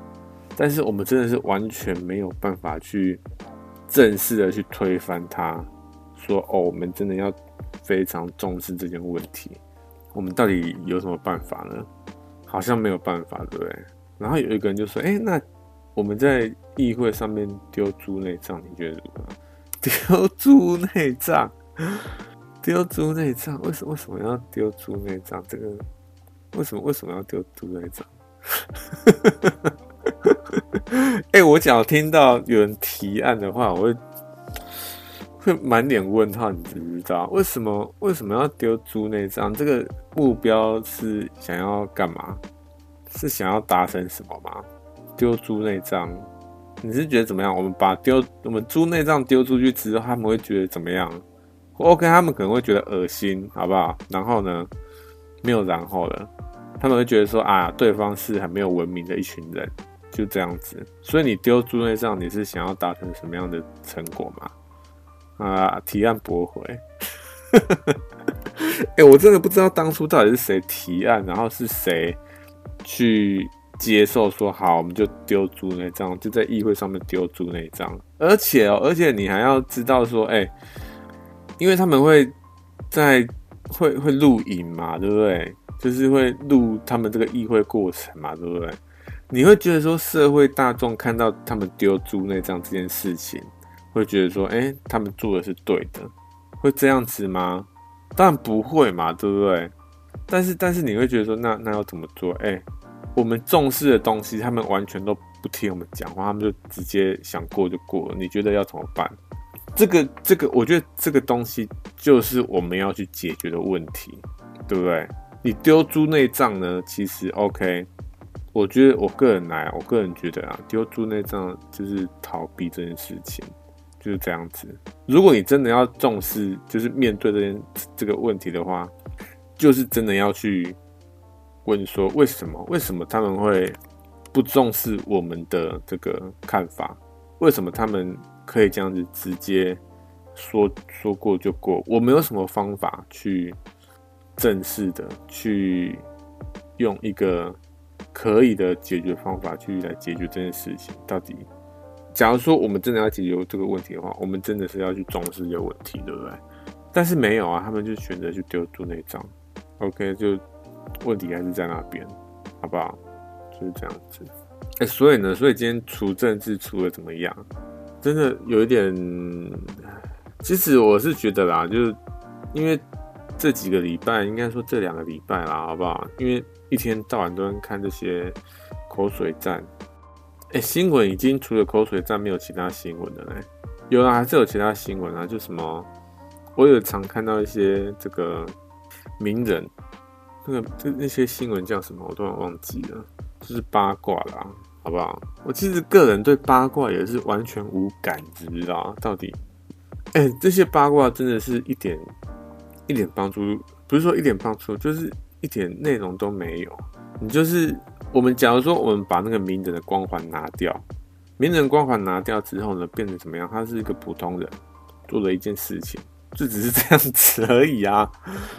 但是我们真的是完全没有办法去正式的去推翻它，说哦，我们真的要非常重视这件问题。我们到底有什么办法呢？好像没有办法，对不对？然后有一个人就说：“哎，那我们在议会上面丢猪内脏，你觉得如何？丢猪内脏，丢猪内脏，为什么为什么要丢猪内脏？这个为什么为什么要丢猪内脏？” 哎，我只要听到有人提案的话，我会。会满脸问号，你知不知道为什么？为什么要丢猪内脏？这个目标是想要干嘛？是想要达成什么吗？丢猪内脏，你是觉得怎么样？我们把丢我们猪内脏丢出去之后，他们会觉得怎么样？OK，他们可能会觉得恶心，好不好？然后呢，没有然后了，他们会觉得说啊，对方是很没有文明的一群人，就这样子。所以你丢猪内脏，你是想要达成什么样的成果吗？啊！提案驳回。哎、我真的不知道当初到底是谁提案，然后是谁去接受说好，我们就丢猪那张，就在议会上面丢猪那张。而且哦，而且你还要知道说，哎、因为他们会在会会录影嘛，对不对？就是会录他们这个议会过程嘛，对不对？你会觉得说，社会大众看到他们丢猪内脏这件事情。会觉得说，哎、他们做的是对的，会这样子吗？当然不会嘛，对不对？但是，但是你会觉得说，那那要怎么做？哎、我们重视的东西，他们完全都不听我们讲话，他们就直接想过就过了。你觉得要怎么办？这个这个，我觉得这个东西就是我们要去解决的问题，对不对？你丢猪内脏呢，其实 OK。我觉得我个人来，我个人觉得啊，丢猪内脏就是逃避这件事情，就是这样子。如果你真的要重视，就是面对这件这个问题的话，就是真的要去问说，为什么？为什么他们会不重视我们的这个看法？为什么他们可以这样子直接说说过就过？我没有什么方法去正式的去用一个。可以的解决方法去来解决这件事情，到底，假如说我们真的要解决这个问题的话，我们真的是要去重视这个问题，对不对？但是没有啊，他们就选择去丢猪内脏，OK，就问题还是在那边，好不好？就是这样子。哎、所以呢，所以今天除政治除的怎么样？真的有一点，其实我是觉得啦，就是因为。这几个礼拜，应该说这两个礼拜啦，好不好？因为一天到晚都在看这些口水战，哎，新闻已经除了口水战没有其他新闻了嘞。有啊，还是有其他新闻啊，就什么，我有常看到一些这个名人，那个就那些新闻叫什么，我突然忘记了，就是八卦啦，好不好？我其实个人对八卦也是完全无感知啊，到底，哎，这些八卦真的是一点。一点帮助，不是说一点帮助，就是一点内容都没有。你就是我们，假如说我们把那个名人的光环拿掉，名人光环拿掉之后呢，变成怎么样？他是一个普通人做了一件事情，就只是这样子而已啊。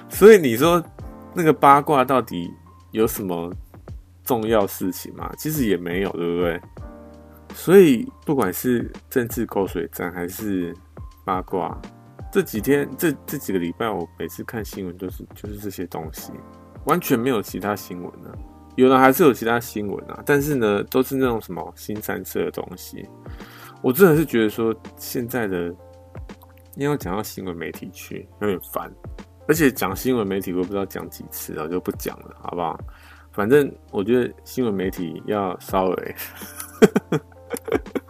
所以你说那个八卦到底有什么重要事情吗？其实也没有，对不对？所以不管是政治口水战还是八卦。这几天，这这几个礼拜，我每次看新闻都是就是这些东西，完全没有其他新闻了。有的还是有其他新闻啊，但是呢，都是那种什么新三色的东西。我真的是觉得说，现在的因为要讲到新闻媒体去有点烦，而且讲新闻媒体我不知道讲几次了，就不讲了，好不好？反正我觉得新闻媒体要稍微。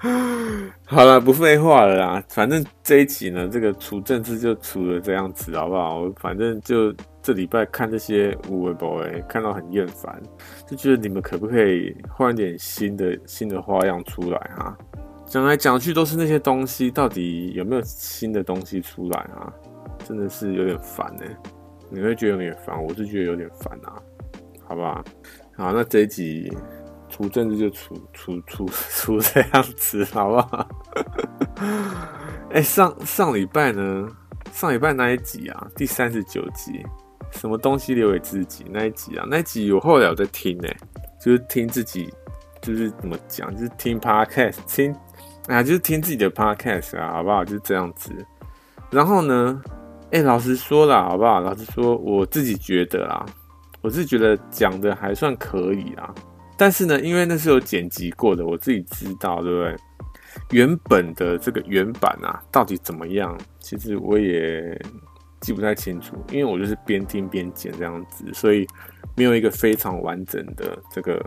好了，不废话了啦。反正这一集呢，这个除政治就除了这样子，好不好？反正就这礼拜看这些无微博，哎，看到很厌烦，就觉得你们可不可以换点新的新的花样出来啊？讲来讲去都是那些东西，到底有没有新的东西出来啊？真的是有点烦呢。你会觉得有点烦，我是觉得有点烦啊，好不好？好，那这一集。除政治就除除除 除这样子，好不好？哎、上上礼拜呢？上礼拜那一集啊？第三十九集，什么东西留给自己那一集啊？那一集我后来有在听呢、就是听自己，就是怎么讲，就是听 podcast，听啊，就是听自己的 podcast 啊，好不好？就这样子。然后呢，哎、老实说了，好不好？老实说，我自己觉得啦，我是觉得讲的还算可以啦。但是呢，因为那是有剪辑过的，我自己知道，对不对？原本的这个原版啊，到底怎么样？其实我也记不太清楚，因为我就是边听边剪这样子，所以没有一个非常完整的这个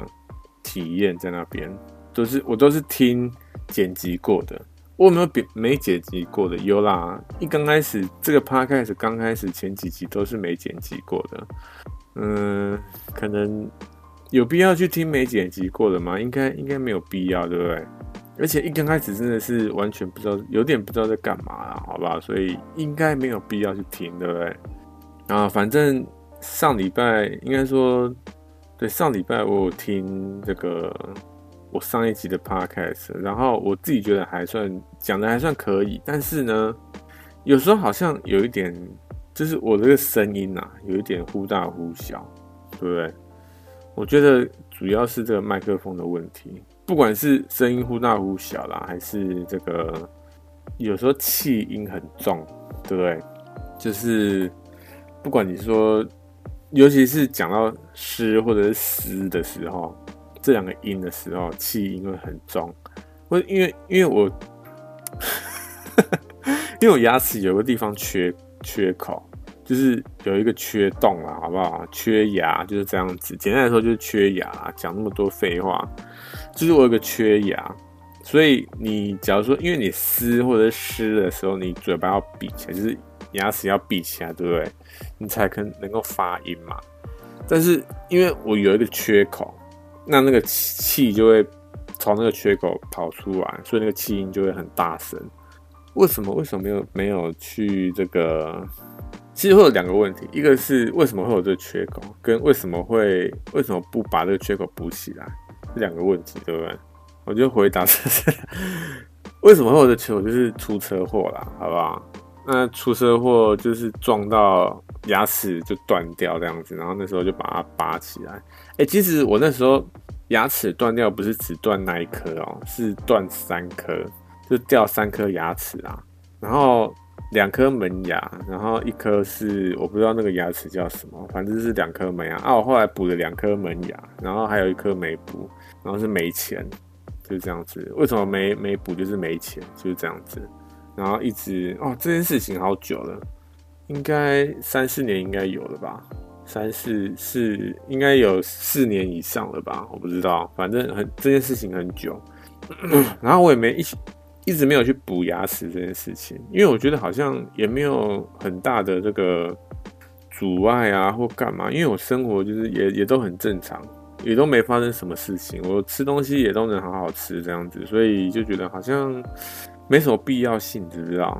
体验在那边。都是我都是听剪辑过的，我有没有没剪辑过的？有啦，一刚开始这个 podcast 刚开始前几集都是没剪辑过的，嗯，可能。有必要去听没剪辑过的吗？应该应该没有必要，对不对？而且一刚开始真的是完全不知道，有点不知道在干嘛啦，好吧？所以应该没有必要去听，对不对？啊，反正上礼拜应该说，对，上礼拜我有听这个我上一集的 podcast，然后我自己觉得还算讲的还算可以，但是呢，有时候好像有一点，就是我这个声音呐、啊，有一点忽大忽小，对不对？我觉得主要是这个麦克风的问题，不管是声音忽大忽小啦，还是这个有时候气音很重，对不对？就是不管你说，尤其是讲到湿或者是湿的时候，这两个音的时候，气音会很重。我因为因为我 因为我牙齿有个地方缺缺口。就是有一个缺洞了，好不好？缺牙就是这样子，简单来说就是缺牙。讲那么多废话，就是我有个缺牙，所以你假如说，因为你撕或者湿的时候，你嘴巴要闭起来，就是牙齿要闭起来，对不对？你才可能能够发音嘛。但是因为我有一个缺口，那那个气就会从那个缺口跑出来，所以那个气音就会很大声。为什么？为什么没有没有去这个？其实会有两个问题，一个是为什么会有这个缺口，跟为什么会为什么不把这个缺口补起来，这两个问题，对不对？我就回答是，为什么会有这缺口，就是出车祸啦，好不好？那出车祸就是撞到牙齿就断掉这样子，然后那时候就把它拔起来。哎，其实我那时候牙齿断掉不是只断那一颗哦，是断三颗。就掉三颗牙齿啊，然后两颗门牙，然后一颗是我不知道那个牙齿叫什么，反正是两颗门牙啊。我后来补了两颗门牙，然后还有一颗没补，然后是没钱，就是这样子。为什么没没补？就是没钱，就是这样子。然后一直哦，这件事情好久了，应该三四年应该有了吧？三四四应该有四年以上了吧？我不知道，反正很这件事情很久，然后我也没一起。一直没有去补牙齿这件事情，因为我觉得好像也没有很大的这个阻碍啊，或干嘛。因为我生活就是也也都很正常，也都没发生什么事情，我吃东西也都能好好吃这样子，所以就觉得好像没什么必要性，知不知道？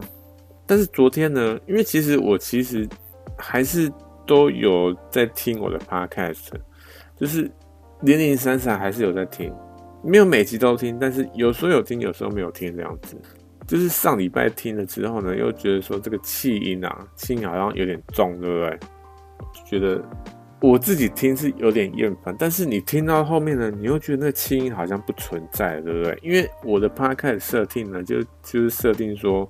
但是昨天呢，因为其实我其实还是都有在听我的 podcast，就是零零散散还是有在听。没有每集都听，但是有时候有听，有时候没有听这样子。就是上礼拜听了之后呢，又觉得说这个气音啊，气音好像有点重，对不对？觉得我自己听是有点厌烦，但是你听到后面呢，你又觉得那气音好像不存在，对不对？因为我的 podcast 设定呢，就就是设定说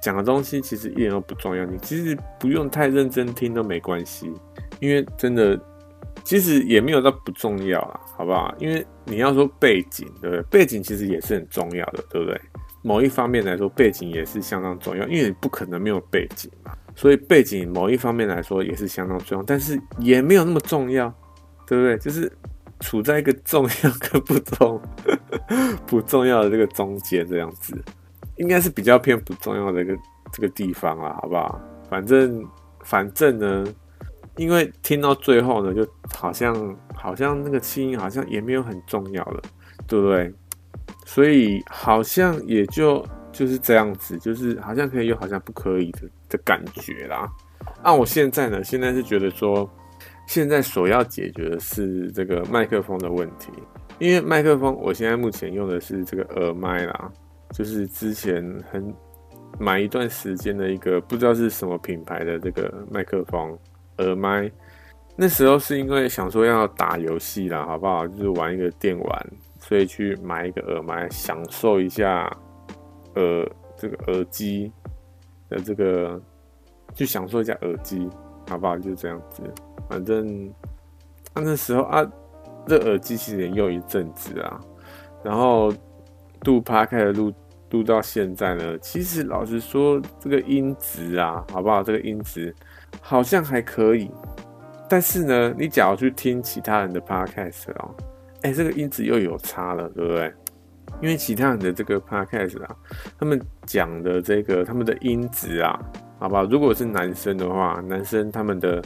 讲的东西其实一点都不重要，你其实不用太认真听都没关系，因为真的。其实也没有到不重要啊，好不好？因为你要说背景，对不对？背景其实也是很重要的，对不对？某一方面来说，背景也是相当重要，因为你不可能没有背景嘛。所以背景某一方面来说也是相当重要，但是也没有那么重要，对不对？就是处在一个重要跟不重 不重要的这个中间，这样子，应该是比较偏不重要的一个这个地方啊，好不好？反正反正呢。因为听到最后呢，就好像好像那个气音好像也没有很重要了，对不对？所以好像也就就是这样子，就是好像可以又好像不可以的的感觉啦。那、我现在呢，现在是觉得说，现在所要解决的是这个麦克风的问题，因为麦克风我现在目前用的是这个耳麦啦，就是之前很买一段时间的一个不知道是什么品牌的这个麦克风。耳麦，那时候是因为想说要打游戏啦，好不好？就是玩一个电玩，所以去买一个耳麦，享受一下耳这个耳机的这个，去享受一下耳机，好不好？就这样子，反正那那时候啊，这耳机其实也用一阵子啊，然后录 Podcast 录录到现在呢，其实老实说，这个音质啊，好不好？这个音质。好像还可以，但是呢，你假如去听其他人的 podcast 哦，哎，这个音质又有差了，对不对？因为其他人的这个 podcast 啊，他们讲的这个他们的音质啊，好不好？如果是男生的话，男生他们的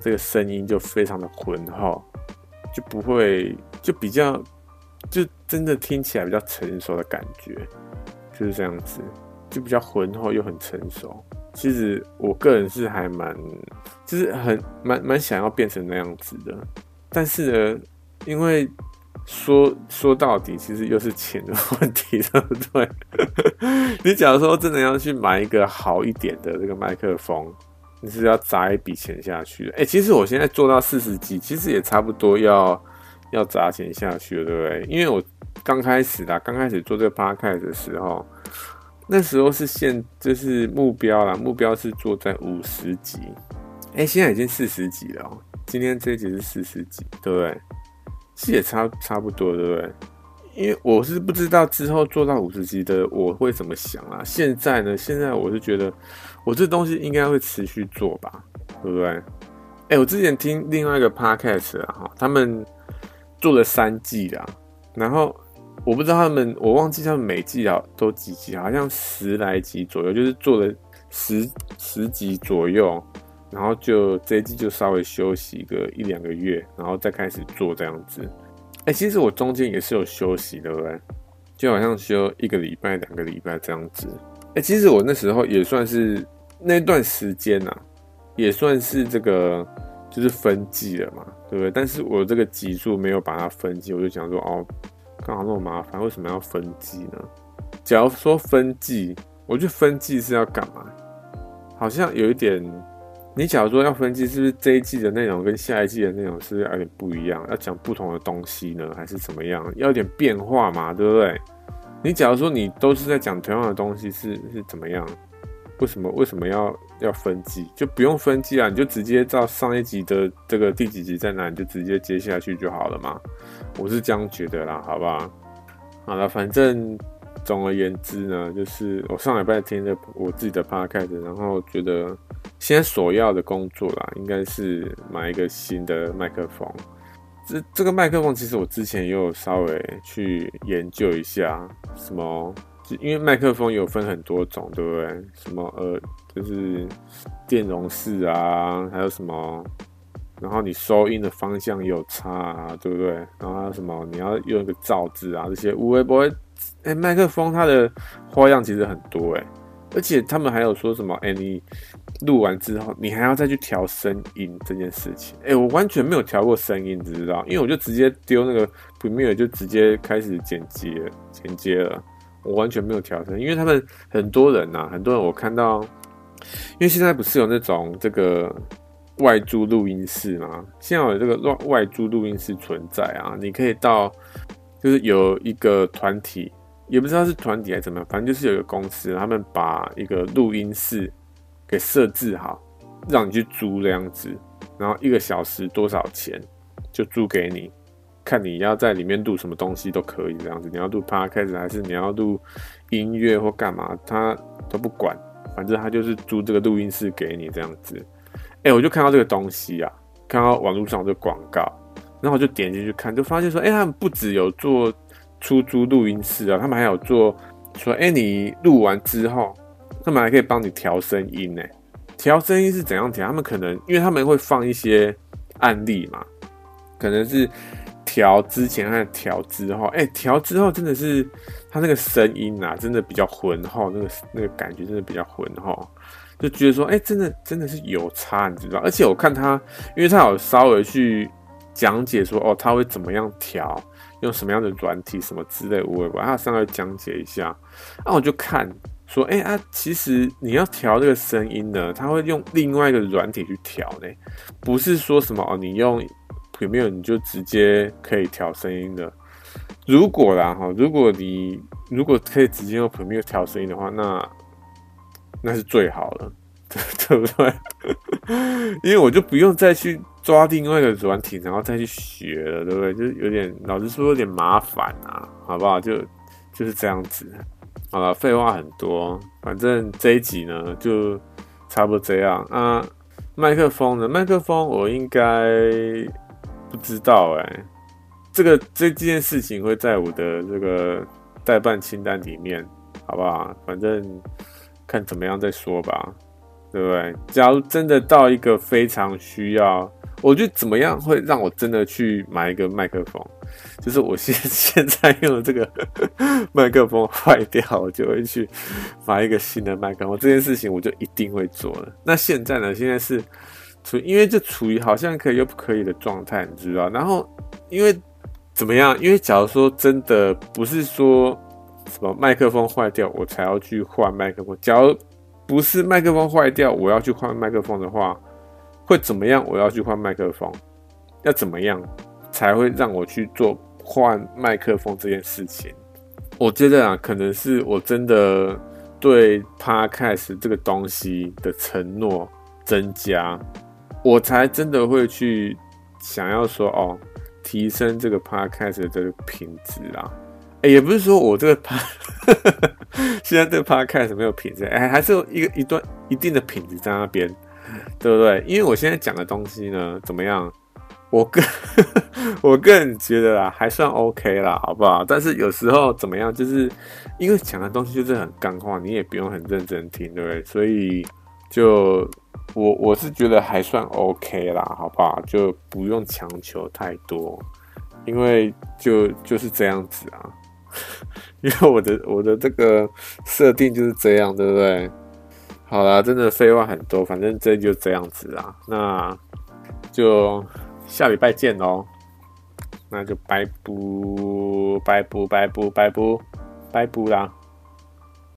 这个声音就非常的浑厚，就不会就比较就真的听起来比较成熟的感觉，就是这样子，就比较浑厚又很成熟。其实我个人是还蛮，就是很蛮蛮想要变成那样子的，但是呢，因为说说到底，其实又是钱的问题，对不对？你假如说真的要去买一个好一点的这个麦克风，你是要砸一笔钱下去的。哎，其实我现在做到四十几，其实也差不多要要砸钱下去了，对不对？因为我刚开始啦，刚开始做这个 podcast 的时候。那时候是现就是目标啦，目标是做在五十级，哎、现在已经四十级了哦、今天这一集是四十级，对不对？其实也差差不多，对不对？因为我是不知道之后做到五十级的我会怎么想啊。现在呢，现在我是觉得我这东西应该会持续做吧，对不对？哎、我之前听另外一个 podcast 啊，哈，他们做了三季啦，然后。我不知道他们，我忘记他们每季啊都几集，好像十来集左右，就是做了十十集左右，然后就这一季就稍微休息个一两个月，然后再开始做这样子。哎、其实我中间也是有休息的，对不对？就好像休一个礼拜、两个礼拜这样子。哎、其实我那时候也算是那段时间呐、啊，也算是这个就是分季了嘛，对不对？但是我这个集数没有把它分季，我就想说哦。干嘛那么麻烦，为什么要分季呢？假如说分季，我觉得分季是要干嘛？好像有一点，你假如说要分季，是不是这一季的内容跟下一季的内容是不是有点不一样？要讲不同的东西呢，还是怎么样？要有点变化嘛，对不对？你假如说你都是在讲同样的东西，是是怎么样？为什么为什么要要分季？就不用分季啊，你就直接照上一集的这个第几集在哪，你就直接接下去就好了嘛。我是这样觉得啦，好不好？好了，反正总而言之呢，就是我上礼拜听的我自己的 podcast，然后觉得现在所要的工作啦，应该是买一个新的麦克风。这这个麦克风其实我之前也有稍微去研究一下，什么？因为麦克风有分很多种，对不对？什么呃，就是电容式啊，还有什么？然后你收音的方向有差啊，对不对？然后还有什么？你要用一个罩子啊，这些无微不会。哎，麦克风它的花样其实很多哎，而且他们还有说什么？哎，你录完之后，你还要再去调声音这件事情。哎，我完全没有调过声音，你知道？因为我就直接丢那个 Premiere，就直接开始剪接剪接了。我完全没有调声，因为他们很多人呐、啊，很多人我看到，因为现在不是有那种这个外租录音室吗？现在有这个外外租录音室存在啊，你可以到，就是有一个团体，也不知道是团体还是怎么样，反正就是有一个公司，他们把一个录音室给设置好，让你去租这样子，然后一个小时多少钱就租给你。看你要在里面录什么东西都可以这样子，你要录 podcast 还是你要录音乐或干嘛，他都不管，反正他就是租这个录音室给你这样子。哎、我就看到这个东西啊，看到网络上这个广告，然后我就点进去看，就发现说，哎、他们不只有做出租录音室啊，他们还有做说，哎、你录完之后，他们还可以帮你调声音呢。调声音是怎样调？他们可能因为他们会放一些案例嘛，可能是。调之前和调之后，哎、调之后真的是它那个声音啊，真的比较浑厚，那个那个感觉真的比较浑厚，就觉得说，哎、真的真的是有差，你知道？而且我看他，因为他有稍微去讲解说，哦，他会怎么样调，用什么样的软体，什么之类，我我他稍微讲解一下，那我就看说，哎、啊，其实你要调这个声音呢，他会用另外一个软体去调呢，不是说什么哦，你用。Premiere 你就直接可以调声音的。如果啦哈，如果你如果可以直接用 Premiere 调声音的话，那那是最好的，对不对？因为我就不用再去抓另外一个软体，然后再去学了，对不对？就是有点，老实说有点麻烦啊，好不好？就就是这样子。好了，废话很多，反正这一集呢就差不多这样啊。麦克风呢？麦克风我应该。不知道哎、这个这这件事情会在我的这个代办清单里面，好不好？反正看怎么样再说吧，对不对？假如真的到一个非常需要，我觉得怎么样会让我真的去买一个麦克风？就是我现现在用的这个 麦克风坏掉，我就会去买一个新的麦克风。这件事情我就一定会做了。那现在呢？现在是。处因为就处于好像可以又不可以的状态，你知道？然后因为怎么样？因为假如说真的不是说什么麦克风坏掉我才要去换麦克风，假如不是麦克风坏掉我要去换麦克风的话，会怎么样？我要去换麦克风，要怎么样才会让我去做换麦克风这件事情？我觉得啊，可能是我真的对 Podcast 这个东西的承诺增加。我才真的会去想要说哦，提升这个 podcast 的品质啊，哎，也不是说我这个 p 现在这个 podcast 没有品质，哎，还是有一个一段一定的品质在那边，对不对？因为我现在讲的东西呢，怎么样？我个 我个人觉得啦，还算 OK 啦，好不好？但是有时候怎么样，就是因为讲的东西就是很干话，你也不用很认真听，对不对？所以就我我是觉得还算 OK 啦，好不好？就不用强求太多，因为就就是这样子啊。因为我的我的这个设定就是这样，对不对？好啦，真的废话很多，反正这就这样子啊。那就下礼拜见喽。那就拜不拜不拜不拜不拜不啦。